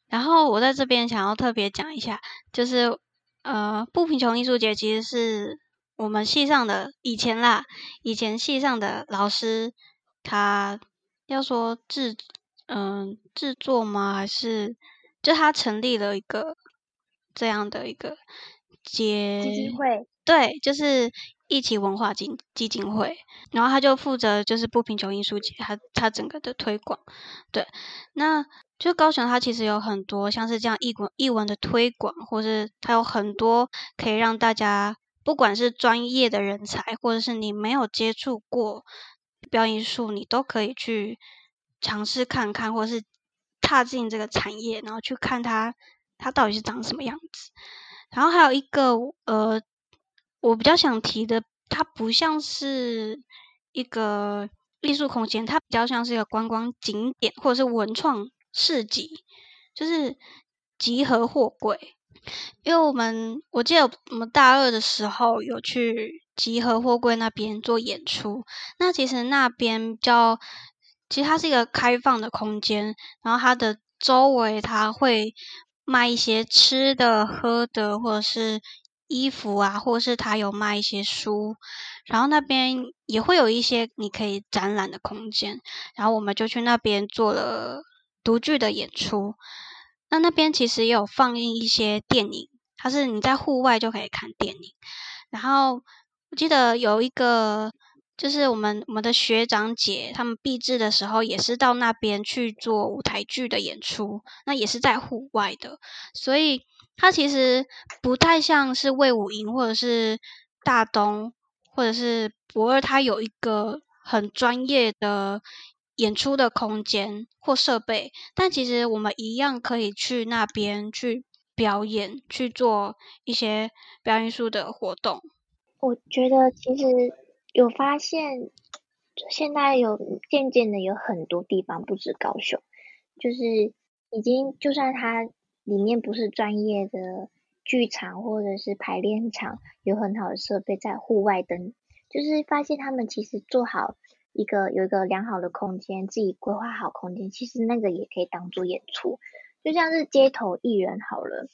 然后我在这边想要特别讲一下，就是呃，不贫穷艺术节其实是。我们系上的以前啦，以前系上的老师，他要说制，嗯，制作吗？还是就他成立了一个这样的一个基金会？对，就是一起文化基基金会。然后他就负责就是不贫穷艺术节，他他整个的推广。对，那就高雄，它其实有很多像是这样艺文艺文的推广，或是它有很多可以让大家。不管是专业的人才，或者是你没有接触过表演艺术，你都可以去尝试看看，或是踏进这个产业，然后去看它它到底是长什么样子。然后还有一个呃，我比较想提的，它不像是一个艺术空间，它比较像是一个观光景点或者是文创市集，就是集合货柜。因为我们我记得我们大二的时候有去集合货柜那边做演出，那其实那边叫，其实它是一个开放的空间，然后它的周围它会卖一些吃的、喝的，或者是衣服啊，或者是它有卖一些书，然后那边也会有一些你可以展览的空间，然后我们就去那边做了独剧的演出。那那边其实也有放映一些电影，它是你在户外就可以看电影。然后我记得有一个，就是我们我们的学长姐他们毕制的时候，也是到那边去做舞台剧的演出，那也是在户外的。所以它其实不太像是魏武营或者是大东或者是博二，它有一个很专业的。演出的空间或设备，但其实我们一样可以去那边去表演，去做一些表演艺术的活动。我觉得其实有发现，现在有渐渐的有很多地方，不止高雄，就是已经就算它里面不是专业的剧场或者是排练场，有很好的设备在户外等，就是发现他们其实做好。一个有一个良好的空间，自己规划好空间，其实那个也可以当做演出，就像是街头艺人好了，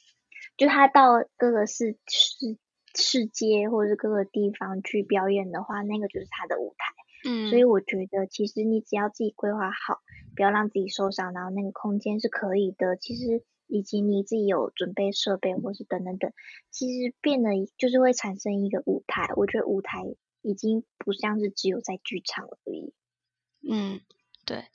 就他到各个市市市街或者是各个地方去表演的话，那个就是他的舞台。嗯，所以我觉得其实你只要自己规划好，不要让自己受伤，然后那个空间是可以的。其实以及你自己有准备设备或是等等等，其实变得就是会产生一个舞台。我觉得舞台。已经不像是只有在剧场而已。嗯，对。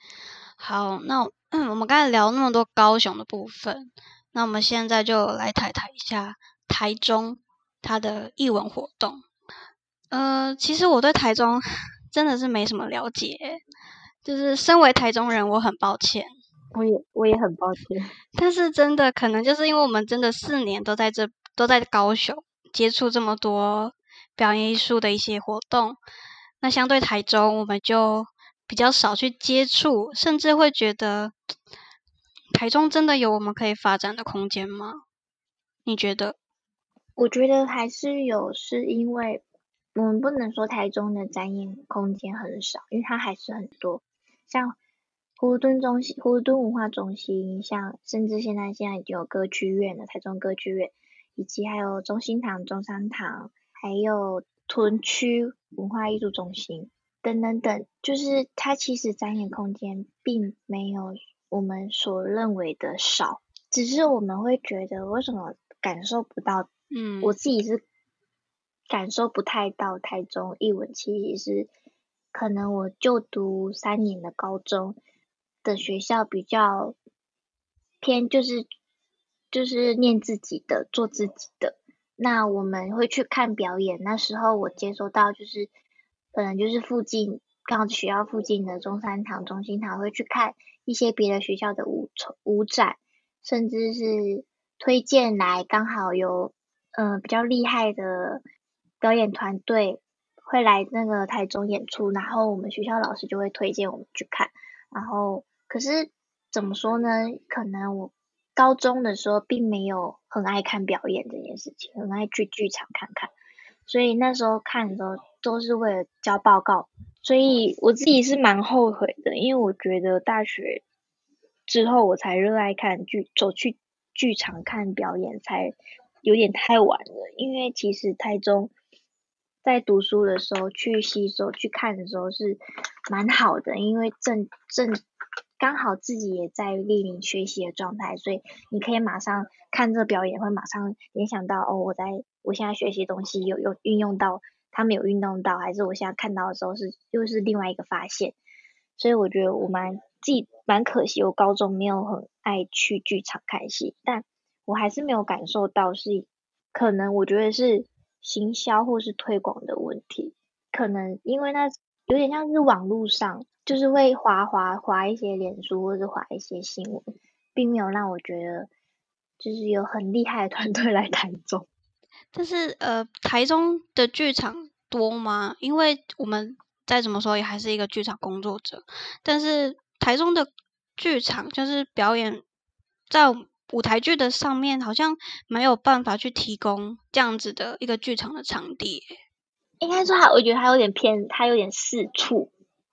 好，那嗯，我们刚才聊那么多高雄的部分，那我们现在就来谈谈一下台中它的艺文活动。呃，其实我对台中 真的是没什么了解，就是身为台中人，我很抱歉。我也我也很抱歉。但是真的可能就是因为我们真的四年都在这都在高雄接触这么多。表演艺术的一些活动，那相对台中，我们就比较少去接触，甚至会觉得台中真的有我们可以发展的空间吗？你觉得？我觉得还是有，是因为我们不能说台中的展演空间很少，因为它还是很多，像湖敦中心、湖敦文化中心，像甚至现在现在已经有歌剧院了，台中歌剧院，以及还有中心堂、中山堂。还有屯区文化艺术中心等等等，就是它其实展演空间并没有我们所认为的少，只是我们会觉得为什么感受不到？嗯，我自己是感受不太到台中艺文，其实是可能我就读三年的高中的学校比较偏，就是就是念自己的，做自己的。那我们会去看表演，那时候我接收到就是，可能，就是附近刚好学校附近的中山堂、中心堂会去看一些别的学校的舞舞展，甚至是推荐来刚好有嗯比较厉害的表演团队会来那个台中演出，然后我们学校老师就会推荐我们去看，然后可是怎么说呢？可能我。高中的时候并没有很爱看表演这件事情，很爱去剧场看看，所以那时候看的时候都是为了交报告，所以我自己是蛮后悔的，因为我觉得大学之后我才热爱看剧，走去剧场看表演才有点太晚了，因为其实台中在读书的时候去吸收去看的时候是蛮好的，因为正正。刚好自己也在莅临学习的状态，所以你可以马上看这表演，会马上联想到哦，我在我现在学习东西有有运用到，他们有运动到，还是我现在看到的时候是又是另外一个发现。所以我觉得我蛮自己蛮可惜，我高中没有很爱去剧场看戏，但我还是没有感受到是可能我觉得是行销或是推广的问题，可能因为那有点像是网络上。就是会划划划一些脸书或者划一些新闻，并没有让我觉得就是有很厉害的团队来台中。但是呃，台中的剧场多吗？因为我们再怎么说也还是一个剧场工作者，但是台中的剧场就是表演在舞台剧的上面，好像没有办法去提供这样子的一个剧场的场地。应该说，他我觉得他有点偏，他有点四处，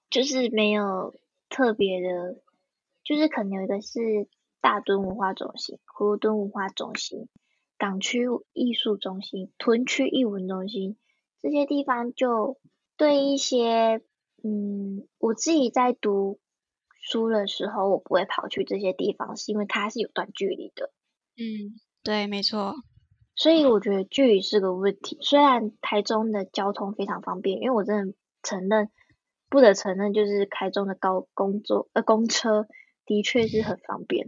就是没有特别的，就是可能有一个是大墩文化中心、葫芦墩文化中心、港区艺术中心、屯区艺文中心这些地方，就对一些嗯，我自己在读书的时候，我不会跑去这些地方，是因为它是有段距离的。嗯，对，没错。所以我觉得距离是个问题。虽然台中的交通非常方便，因为我真的承认，不得承认，就是台中的高工作呃公车的确是很方便，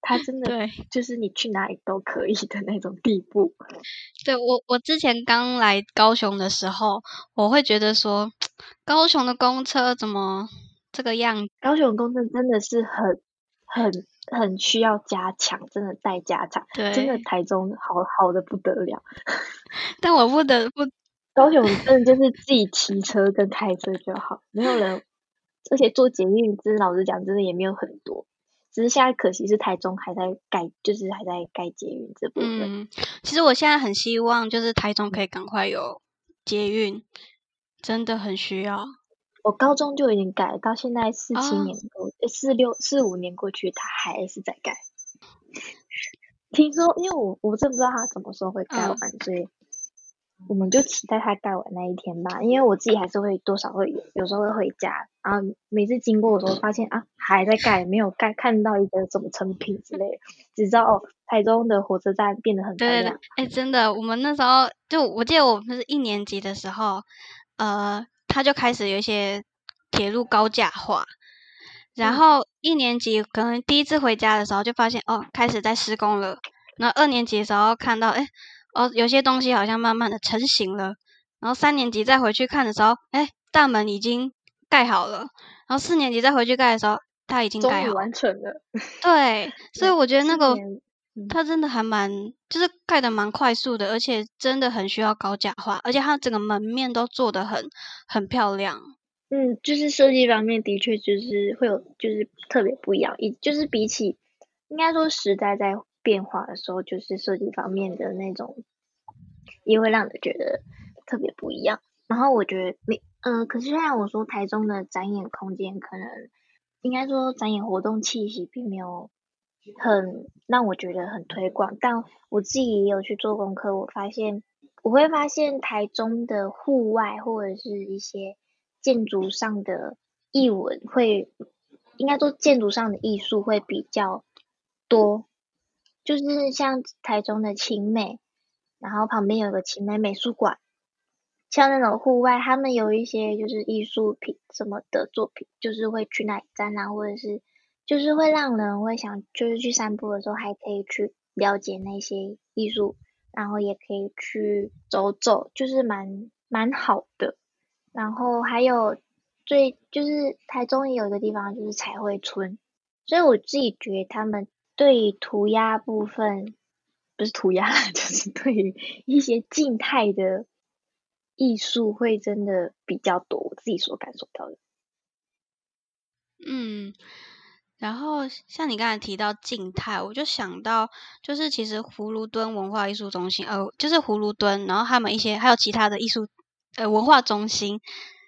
它真的对，就是你去哪里都可以的那种地步。对我我之前刚来高雄的时候，我会觉得说，高雄的公车怎么这个样？高雄公车真的是很很。很需要加强，真的待加强。对，真的台中好好的不得了。但我不得不，高雄真的就是自己骑车跟开车就好，没有人，而且做捷运，真老实讲，真的也没有很多。只是现在可惜是台中还在盖，就是还在盖捷运这部分。嗯，其实我现在很希望，就是台中可以赶快有捷运，真的很需要。我高中就已经改，到现在四七年过，四六四五年过去，他还是在改。听说，因为我我真不知道他什么时候会盖完，所以我们就期待他盖完那一天吧。因为我自己还是会多少会有时候会回家，然后每次经过的时候发现啊还在盖，没有盖看到一个什么成品之类的，只知道哦台中的火车站变得很漂亮。哎，真的，我们那时候就我记得我们是一年级的时候，呃。他就开始有一些铁路高架化，然后一年级可能第一次回家的时候就发现哦，开始在施工了。然后二年级的时候看到，哎，哦，有些东西好像慢慢的成型了。然后三年级再回去看的时候，哎，大门已经盖好了。然后四年级再回去盖的时候，它已经盖好完成了。对，所以我觉得那个。它真的还蛮，就是盖的蛮快速的，而且真的很需要高假化，而且它整个门面都做的很很漂亮。嗯，就是设计方面的确就是会有，就是特别不一样。一就是比起，应该说时代在变化的时候，就是设计方面的那种，也会让人觉得特别不一样。然后我觉得没，呃，可是虽然我说台中的展演空间可能，应该说展演活动气息并没有。很让我觉得很推广，但我自己也有去做功课，我发现我会发现台中的户外或者是一些建筑上的艺文会，应该说建筑上的艺术会比较多，就是像台中的青美，然后旁边有个青美美术馆，像那种户外，他们有一些就是艺术品什么的作品，就是会去那里展览或者是。就是会让人会想，就是去散步的时候还可以去了解那些艺术，然后也可以去走走，就是蛮蛮好的。然后还有最就是台中也有一个地方就是彩绘村，所以我自己觉得他们对涂鸦部分不是涂鸦，就是对于一些静态的艺术会真的比较多，我自己所感受到的。嗯。然后像你刚才提到静态，我就想到就是其实葫芦墩文化艺术中心，呃，就是葫芦墩，然后他们一些还有其他的艺术呃文化中心，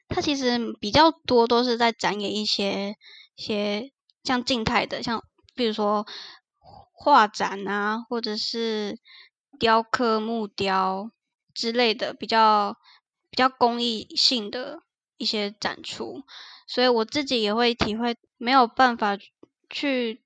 它其实比较多都是在展演一些些像静态的，像比如说画展啊，或者是雕刻木雕之类的比较比较公益性的一些展出，所以我自己也会体会没有办法。去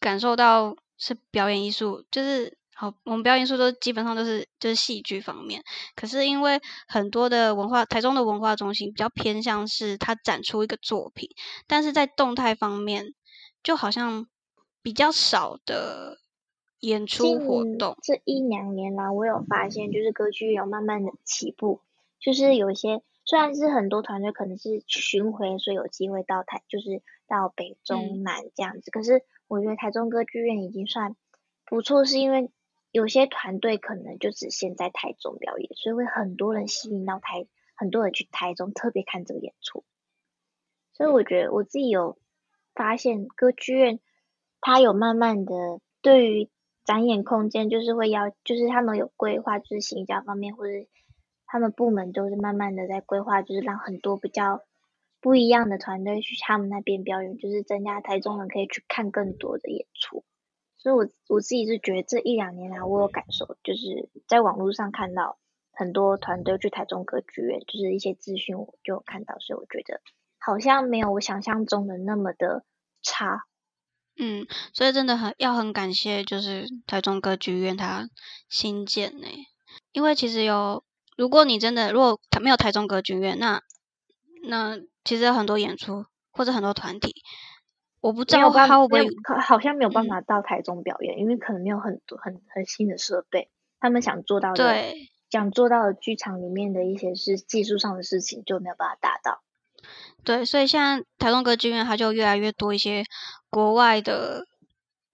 感受到是表演艺术，就是好，我们表演艺术都基本上都是就是戏剧方面。可是因为很多的文化，台中的文化中心比较偏向是它展出一个作品，但是在动态方面就好像比较少的演出活动。这一两年来，我有发现，就是歌剧有慢慢的起步，就是有一些。虽然是很多团队可能是巡回，所以有机会到台，就是到北中南这样子。可是我觉得台中歌剧院已经算不错，是因为有些团队可能就只限在台中表演，所以会很多人吸引到台，很多人去台中特别看这个演出。所以我觉得我自己有发现歌剧院，它有慢慢的对于展演空间，就是会要，就是他们有规划，就是行销方面或者他们部门都是慢慢的在规划，就是让很多比较不一样的团队去他们那边表演，就是增加台中人可以去看更多的演出。所以，我我自己是觉得这一两年来，我有感受，就是在网络上看到很多团队去台中歌剧院，就是一些资讯我就看到，所以我觉得好像没有我想象中的那么的差。嗯，所以真的很要很感谢，就是台中歌剧院它新建呢，因为其实有，如果你真的如果没有台中歌剧院，那那其实有很多演出或者很多团体。我不知道他会不会，好像没有办法到台中表演，因为可能没有很多很很新的设备。他们想做到的，想做到的剧场里面的一些是技术上的事情，就没有办法达到。对，所以现在台中歌剧院它就越来越多一些国外的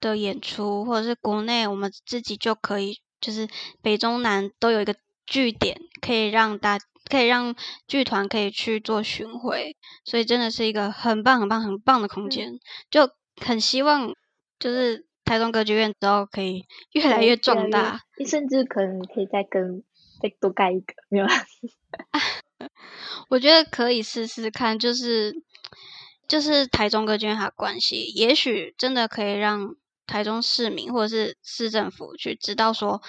的演出，或者是国内我们自己就可以，就是北中南都有一个据点，可以让大。可以让剧团可以去做巡回，所以真的是一个很棒、很棒、很棒的空间。就很希望，就是台中歌剧院之后可以 越来越壮大，甚至可能可以再跟再多盖一个，没有？我觉得可以试试看，就是就是台中歌剧院它关系，也许真的可以让台中市民或者是市政府去知道说，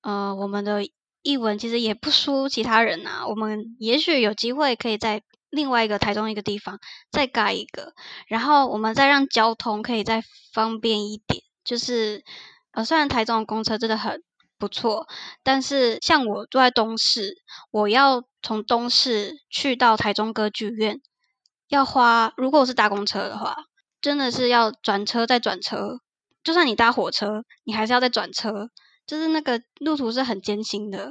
呃，我们的。译文其实也不输其他人呐，我们也许有机会可以在另外一个台中一个地方再盖一个，然后我们再让交通可以再方便一点。就是呃，虽然台中的公车真的很不错，但是像我住在东市，我要从东市去到台中歌剧院，要花如果我是搭公车的话，真的是要转车再转车，就算你搭火车，你还是要再转车。就是那个路途是很艰辛的，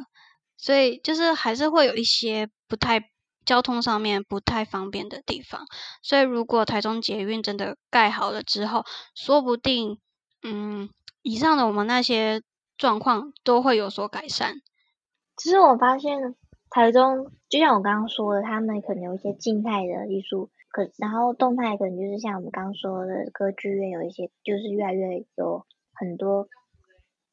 所以就是还是会有一些不太交通上面不太方便的地方。所以如果台中捷运真的盖好了之后，说不定，嗯，以上的我们那些状况都会有所改善。其实我发现台中，就像我刚刚说的，他们可能有一些静态的艺术，可然后动态可能就是像我们刚刚说的歌剧院有一些，就是越来越有很多。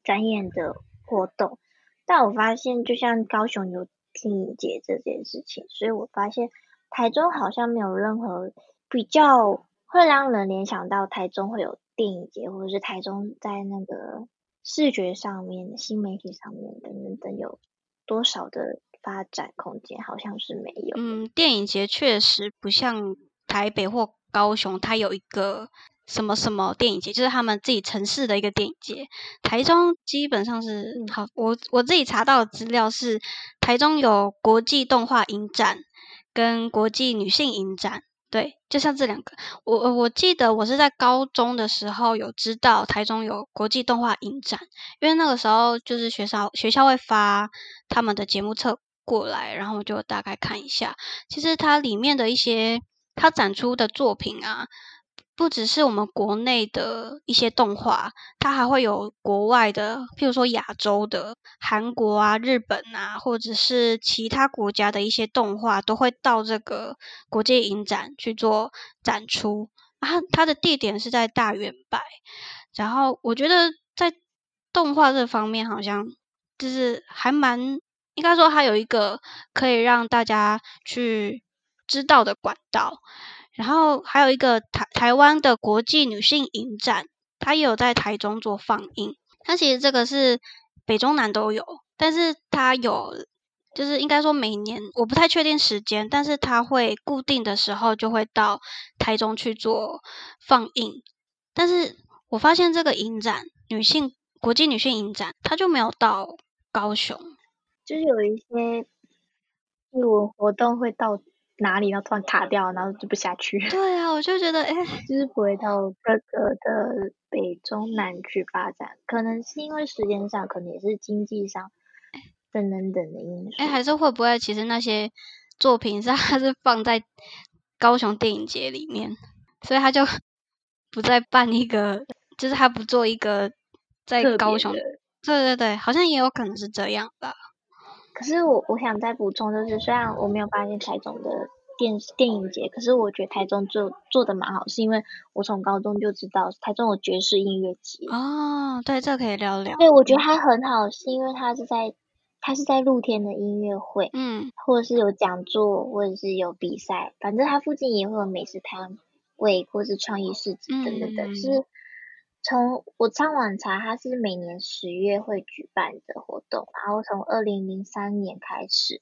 展演的活动，但我发现，就像高雄有电影节这件事情，所以我发现台中好像没有任何比较会让人联想到台中会有电影节，或者是台中在那个视觉上面、新媒体上面等等等有多少的发展空间，好像是没有。嗯，电影节确实不像台北或高雄，它有一个。什么什么电影节，就是他们自己城市的一个电影节。台中基本上是好，我我自己查到的资料是，台中有国际动画影展跟国际女性影展，对，就像这两个。我我记得我是在高中的时候有知道台中有国际动画影展，因为那个时候就是学校学校会发他们的节目册过来，然后我就大概看一下。其实它里面的一些它展出的作品啊。不只是我们国内的一些动画，它还会有国外的，譬如说亚洲的韩国啊、日本啊，或者是其他国家的一些动画，都会到这个国际影展去做展出。它它的地点是在大圆柏，然后我觉得在动画这方面，好像就是还蛮应该说，它有一个可以让大家去知道的管道。然后还有一个台台湾的国际女性影展，它也有在台中做放映。它其实这个是北中南都有，但是它有就是应该说每年我不太确定时间，但是它会固定的时候就会到台中去做放映。但是我发现这个影展女性国际女性影展，它就没有到高雄，就是有一些艺文活动会到。哪里要突然卡掉，然后就不下去。对啊，我就觉得，哎，就是不会到各个的北中南去发展，可能是因为时间上，可能也是经济上等等等的因素。哎，还是会不会其实那些作品是它是放在高雄电影节里面，所以他就不再办一个，就是他不做一个在高雄对对对，好像也有可能是这样吧。可是我我想再补充，就是虽然我没有发现台中的电电影节，可是我觉得台中做做的蛮好，是因为我从高中就知道台中有爵士音乐节。哦，对，这可以聊聊。对，我觉得它很好，是因为它是在它是在露天的音乐会，嗯，或者是有讲座，或者是有比赛，反正它附近也会有美食摊位，或是创意市集等等的，是。从我上网查，它是每年十月会举办的活动，然后从二零零三年开始，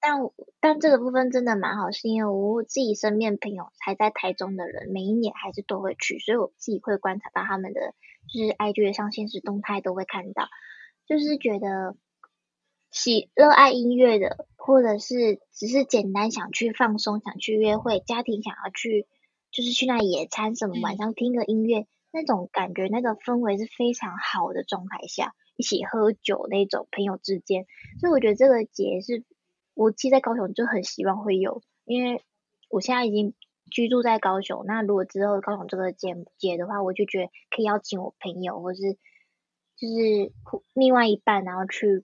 但但这个部分真的蛮好，是因为我自己身边朋友还在台中的人，每一年还是都会去，所以我自己会观察到他们的就是 IG 上现实动态都会看到，就是觉得喜热爱音乐的，或者是只是简单想去放松、想去约会，家庭想要去就是去那野餐什么，晚上听个音乐。那种感觉，那个氛围是非常好的状态下，一起喝酒那种朋友之间，所以我觉得这个节是，我其实在高雄就很希望会有，因为我现在已经居住在高雄，那如果之后高雄这个节节的话，我就觉得可以邀请我朋友，或是就是另外一半，然后去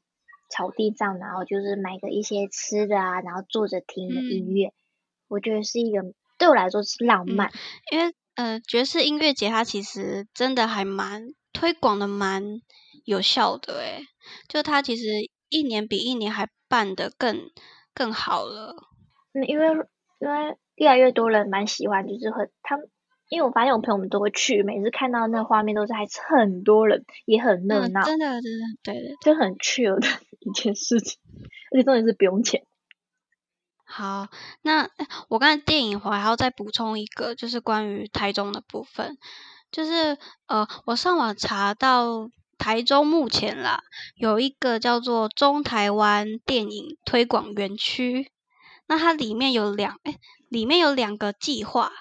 草地上，然后就是买个一些吃的啊，然后坐着听音乐，我觉得是一个对我来说是浪漫，因为。呃，爵士音乐节它其实真的还蛮推广的，蛮有效的诶，就它其实一年比一年还办的更更好了。嗯，因为因为越来越多人蛮喜欢，就是很他们，因为我发现我朋友们都会去，每次看到那画面都是还是很多人，也很热闹，真的真的对对，就很 chill 的 一件事情，而且重点是不用钱。好，那我刚才电影我还要再补充一个，就是关于台中的部分，就是呃，我上网查到台中目前啦有一个叫做中台湾电影推广园区，那它里面有两哎，里面有两个计划，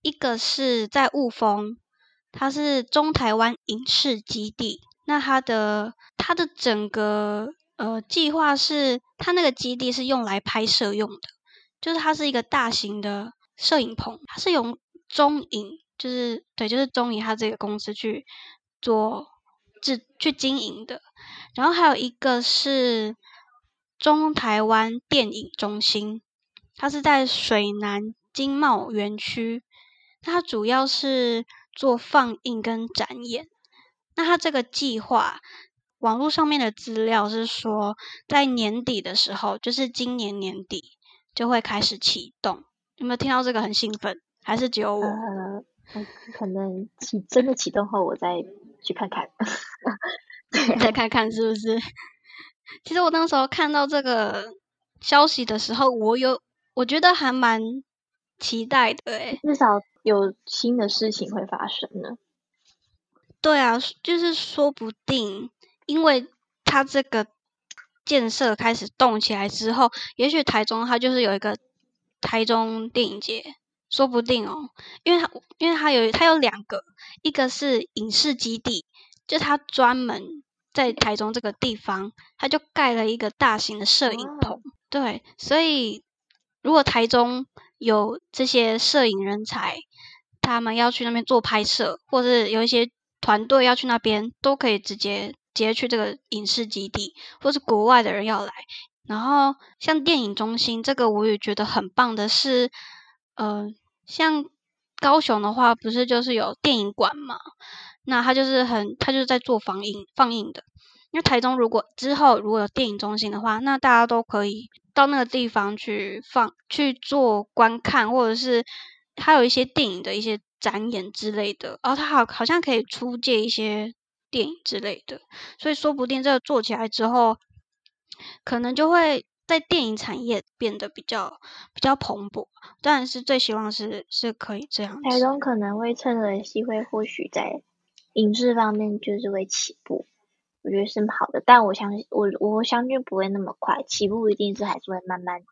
一个是在雾峰，它是中台湾影视基地，那它的它的整个呃计划是它那个基地是用来拍摄用的。就是它是一个大型的摄影棚，它是用中影，就是对，就是中影它这个公司去做制去经营的。然后还有一个是中台湾电影中心，它是在水南经贸园区，它主要是做放映跟展演。那它这个计划，网络上面的资料是说，在年底的时候，就是今年年底。就会开始启动，有没有听到这个很兴奋？还是只有我？呃，可能启真的启动后，我再去看看，再看看是不是？其实我那时候看到这个消息的时候，我有我觉得还蛮期待的，诶至少有新的事情会发生呢。对啊，就是说不定，因为它这个。建设开始动起来之后，也许台中它就是有一个台中电影节，说不定哦，因为它因为它有它有两个，一个是影视基地，就它专门在台中这个地方，它就盖了一个大型的摄影棚，对，所以如果台中有这些摄影人才，他们要去那边做拍摄，或者有一些团队要去那边，都可以直接。直接去这个影视基地，或是国外的人要来，然后像电影中心这个，我也觉得很棒的是，呃，像高雄的话，不是就是有电影馆嘛？那他就是很，他就是在做放映放映的。因为台中如果之后如果有电影中心的话，那大家都可以到那个地方去放去做观看，或者是还有一些电影的一些展演之类的。然后他好好像可以出借一些。电影之类的，所以说不定这个做起来之后，可能就会在电影产业变得比较比较蓬勃。当然是最希望是是可以这样。台中可能会趁着机会，或许在影视方面就是会起步，我觉得是好的。但我相信我我相信不会那么快，起步一定是还是会慢慢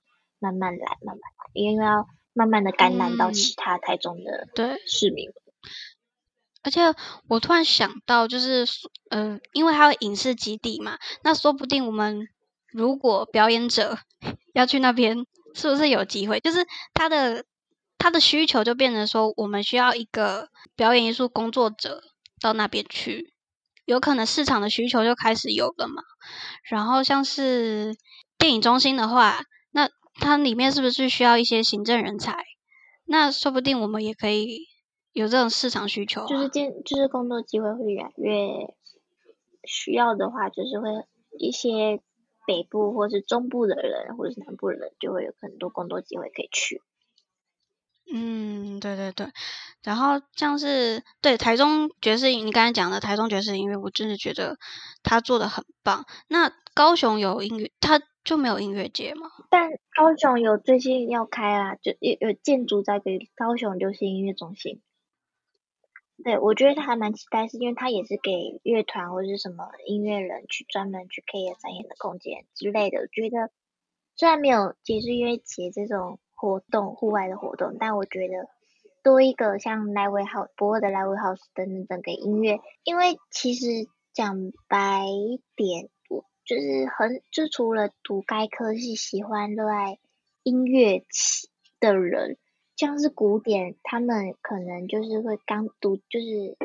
慢慢来，慢慢来，因为要慢慢的感染到其他台中的对市民。而且我突然想到，就是，呃，因为它有影视基地嘛，那说不定我们如果表演者 要去那边，是不是有机会？就是他的他的需求就变成说，我们需要一个表演艺术工作者到那边去，有可能市场的需求就开始有了嘛。然后像是电影中心的话，那它里面是不是需要一些行政人才？那说不定我们也可以有这种市场需求，就是建，就是工作机会会越来越需要的话，就是会一些北部或是中部的人，或者是南部的人，就会有很多工作机会可以去。嗯，对对对。然后像是对台中爵士音，你刚才讲的台中爵士音乐，我真的觉得他做的很棒。那高雄有音乐，他就没有音乐节吗？但高雄有最近要开啦，就有有建筑在给高雄流行音乐中心。对，我觉得他还蛮期待，是因为他也是给乐团或者是什么音乐人去专门去 K 演展演的空间之类的。我觉得虽然没有爵士音乐节这种活动，户外的活动，但我觉得多一个像 Live House、博尔的 Live House 等等等给音乐，因为其实讲白点。我就是很，就除了读该科系喜欢热爱音乐起的人，像是古典，他们可能就是会钢独，就是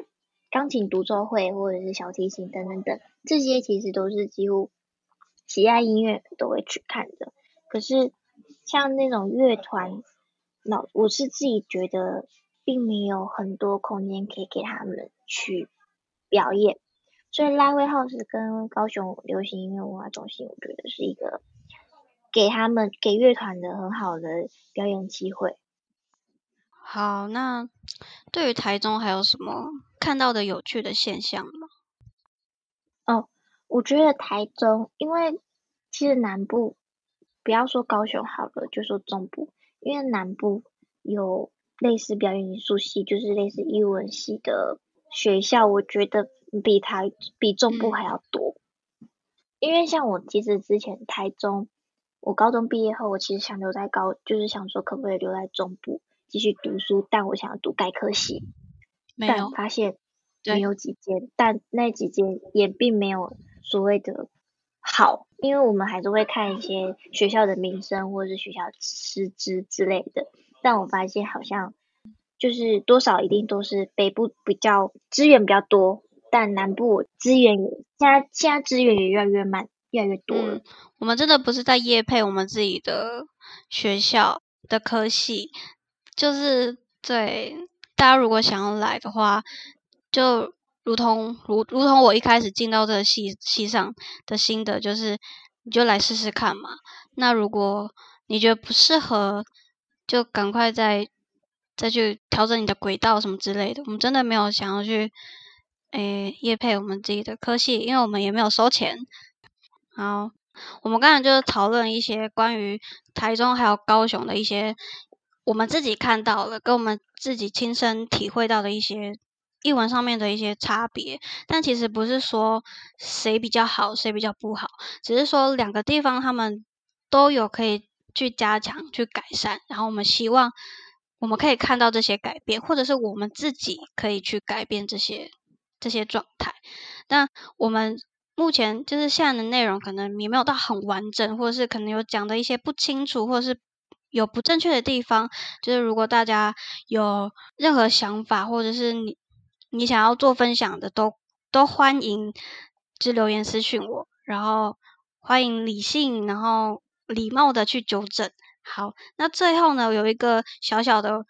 钢琴独奏会或者是小提琴等等等，这些其实都是几乎喜爱音乐都会去看的。可是像那种乐团，那我是自己觉得并没有很多空间可以给他们去表演。所以拉威 house 跟高雄流行音乐文化中心，我觉得是一个给他们给乐团的很好的表演机会。好，那对于台中还有什么看到的有趣的现象吗？哦，我觉得台中，因为其实南部不要说高雄好了，就说中部，因为南部有类似表演艺术系，就是类似艺文系的学校，我觉得。比台比中部还要多，因为像我其实之前台中，我高中毕业后，我其实想留在高，就是想说可不可以留在中部继续读书，但我想要读该科系，但发现没有几间，但那几间也并没有所谓的好，因为我们还是会看一些学校的名声或者是学校师资之类的，但我发现好像就是多少一定都是北部比较资源比较多。但南部资源现在现在资源也越来越慢，越来越多了。我们真的不是在夜配我们自己的学校的科系，就是对大家如果想要来的话，就如同如如同我一开始进到这个系系上的心得，就是你就来试试看嘛。那如果你觉得不适合，就赶快再再去调整你的轨道什么之类的。我们真的没有想要去。诶，业配我们自己的科系，因为我们也没有收钱。好，我们刚才就是讨论一些关于台中还有高雄的一些我们自己看到了，跟我们自己亲身体会到的一些译文上面的一些差别。但其实不是说谁比较好，谁比较不好，只是说两个地方他们都有可以去加强、去改善。然后我们希望我们可以看到这些改变，或者是我们自己可以去改变这些。这些状态，那我们目前就是现在的内容可能也没有到很完整，或者是可能有讲的一些不清楚，或者是有不正确的地方。就是如果大家有任何想法，或者是你你想要做分享的，都都欢迎就留言私讯我，然后欢迎理性，然后礼貌的去纠正。好，那最后呢，有一个小小的，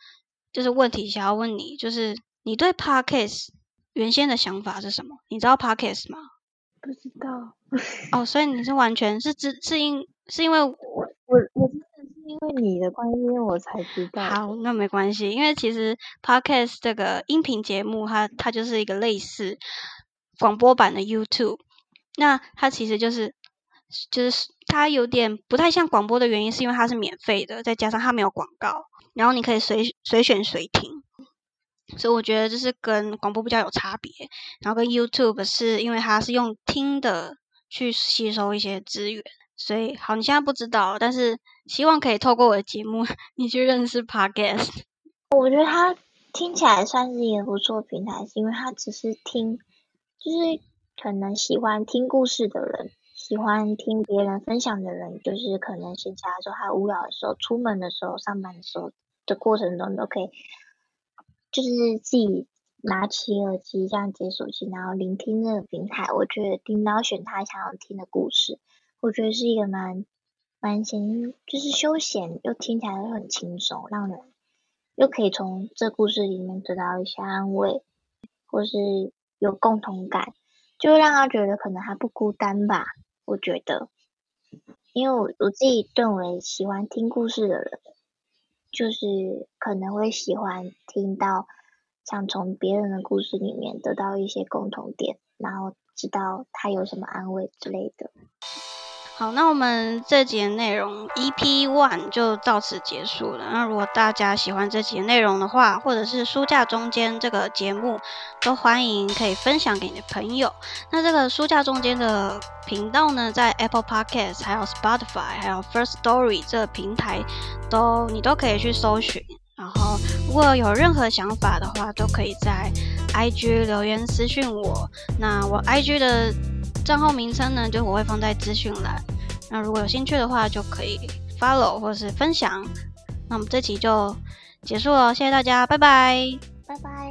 就是问题想要问你，就是你对 Podcast。原先的想法是什么？你知道 Podcast 吗？不知道。哦，所以你是完全是知是因是因为我我我因为你的关系我才知道。好，那没关系，因为其实 Podcast 这个音频节目，它它就是一个类似广播版的 YouTube。那它其实就是就是它有点不太像广播的原因，是因为它是免费的，再加上它没有广告，然后你可以随随选随听。所以我觉得就是跟广播比较有差别，然后跟 YouTube 是因为它是用听的去吸收一些资源，所以好，你现在不知道，但是希望可以透过我的节目，你去认识 Podcast。我觉得它听起来算是一个不错平台，是因为它只是听，就是可能喜欢听故事的人，喜欢听别人分享的人，就是可能闲暇的时候，还无聊的时候，出门的时候，上班的时候的过程中都可以。就是自己拿起耳机这样解锁器，然后聆听这个平台。我觉得听到选他想要听的故事，我觉得是一个蛮蛮闲，就是休闲又听起来又很轻松，让人又可以从这故事里面得到一些安慰，或是有共同感，就让他觉得可能还不孤单吧。我觉得，因为我我自己认为喜欢听故事的人，就是可能会喜欢听到。想从别人的故事里面得到一些共同点，然后知道他有什么安慰之类的。好，那我们这节内容 EP One 就到此结束了。那如果大家喜欢这节内容的话，或者是书架中间这个节目，都欢迎可以分享给你的朋友。那这个书架中间的频道呢，在 Apple Podcast、还有 Spotify、还有 First Story 这个平台都你都可以去搜寻。然后，如果有任何想法的话，都可以在 IG 留言私讯我。那我 IG 的账号名称呢，就我会放在资讯栏。那如果有兴趣的话，就可以 follow 或是分享。那我们这期就结束了，谢谢大家，拜拜。拜拜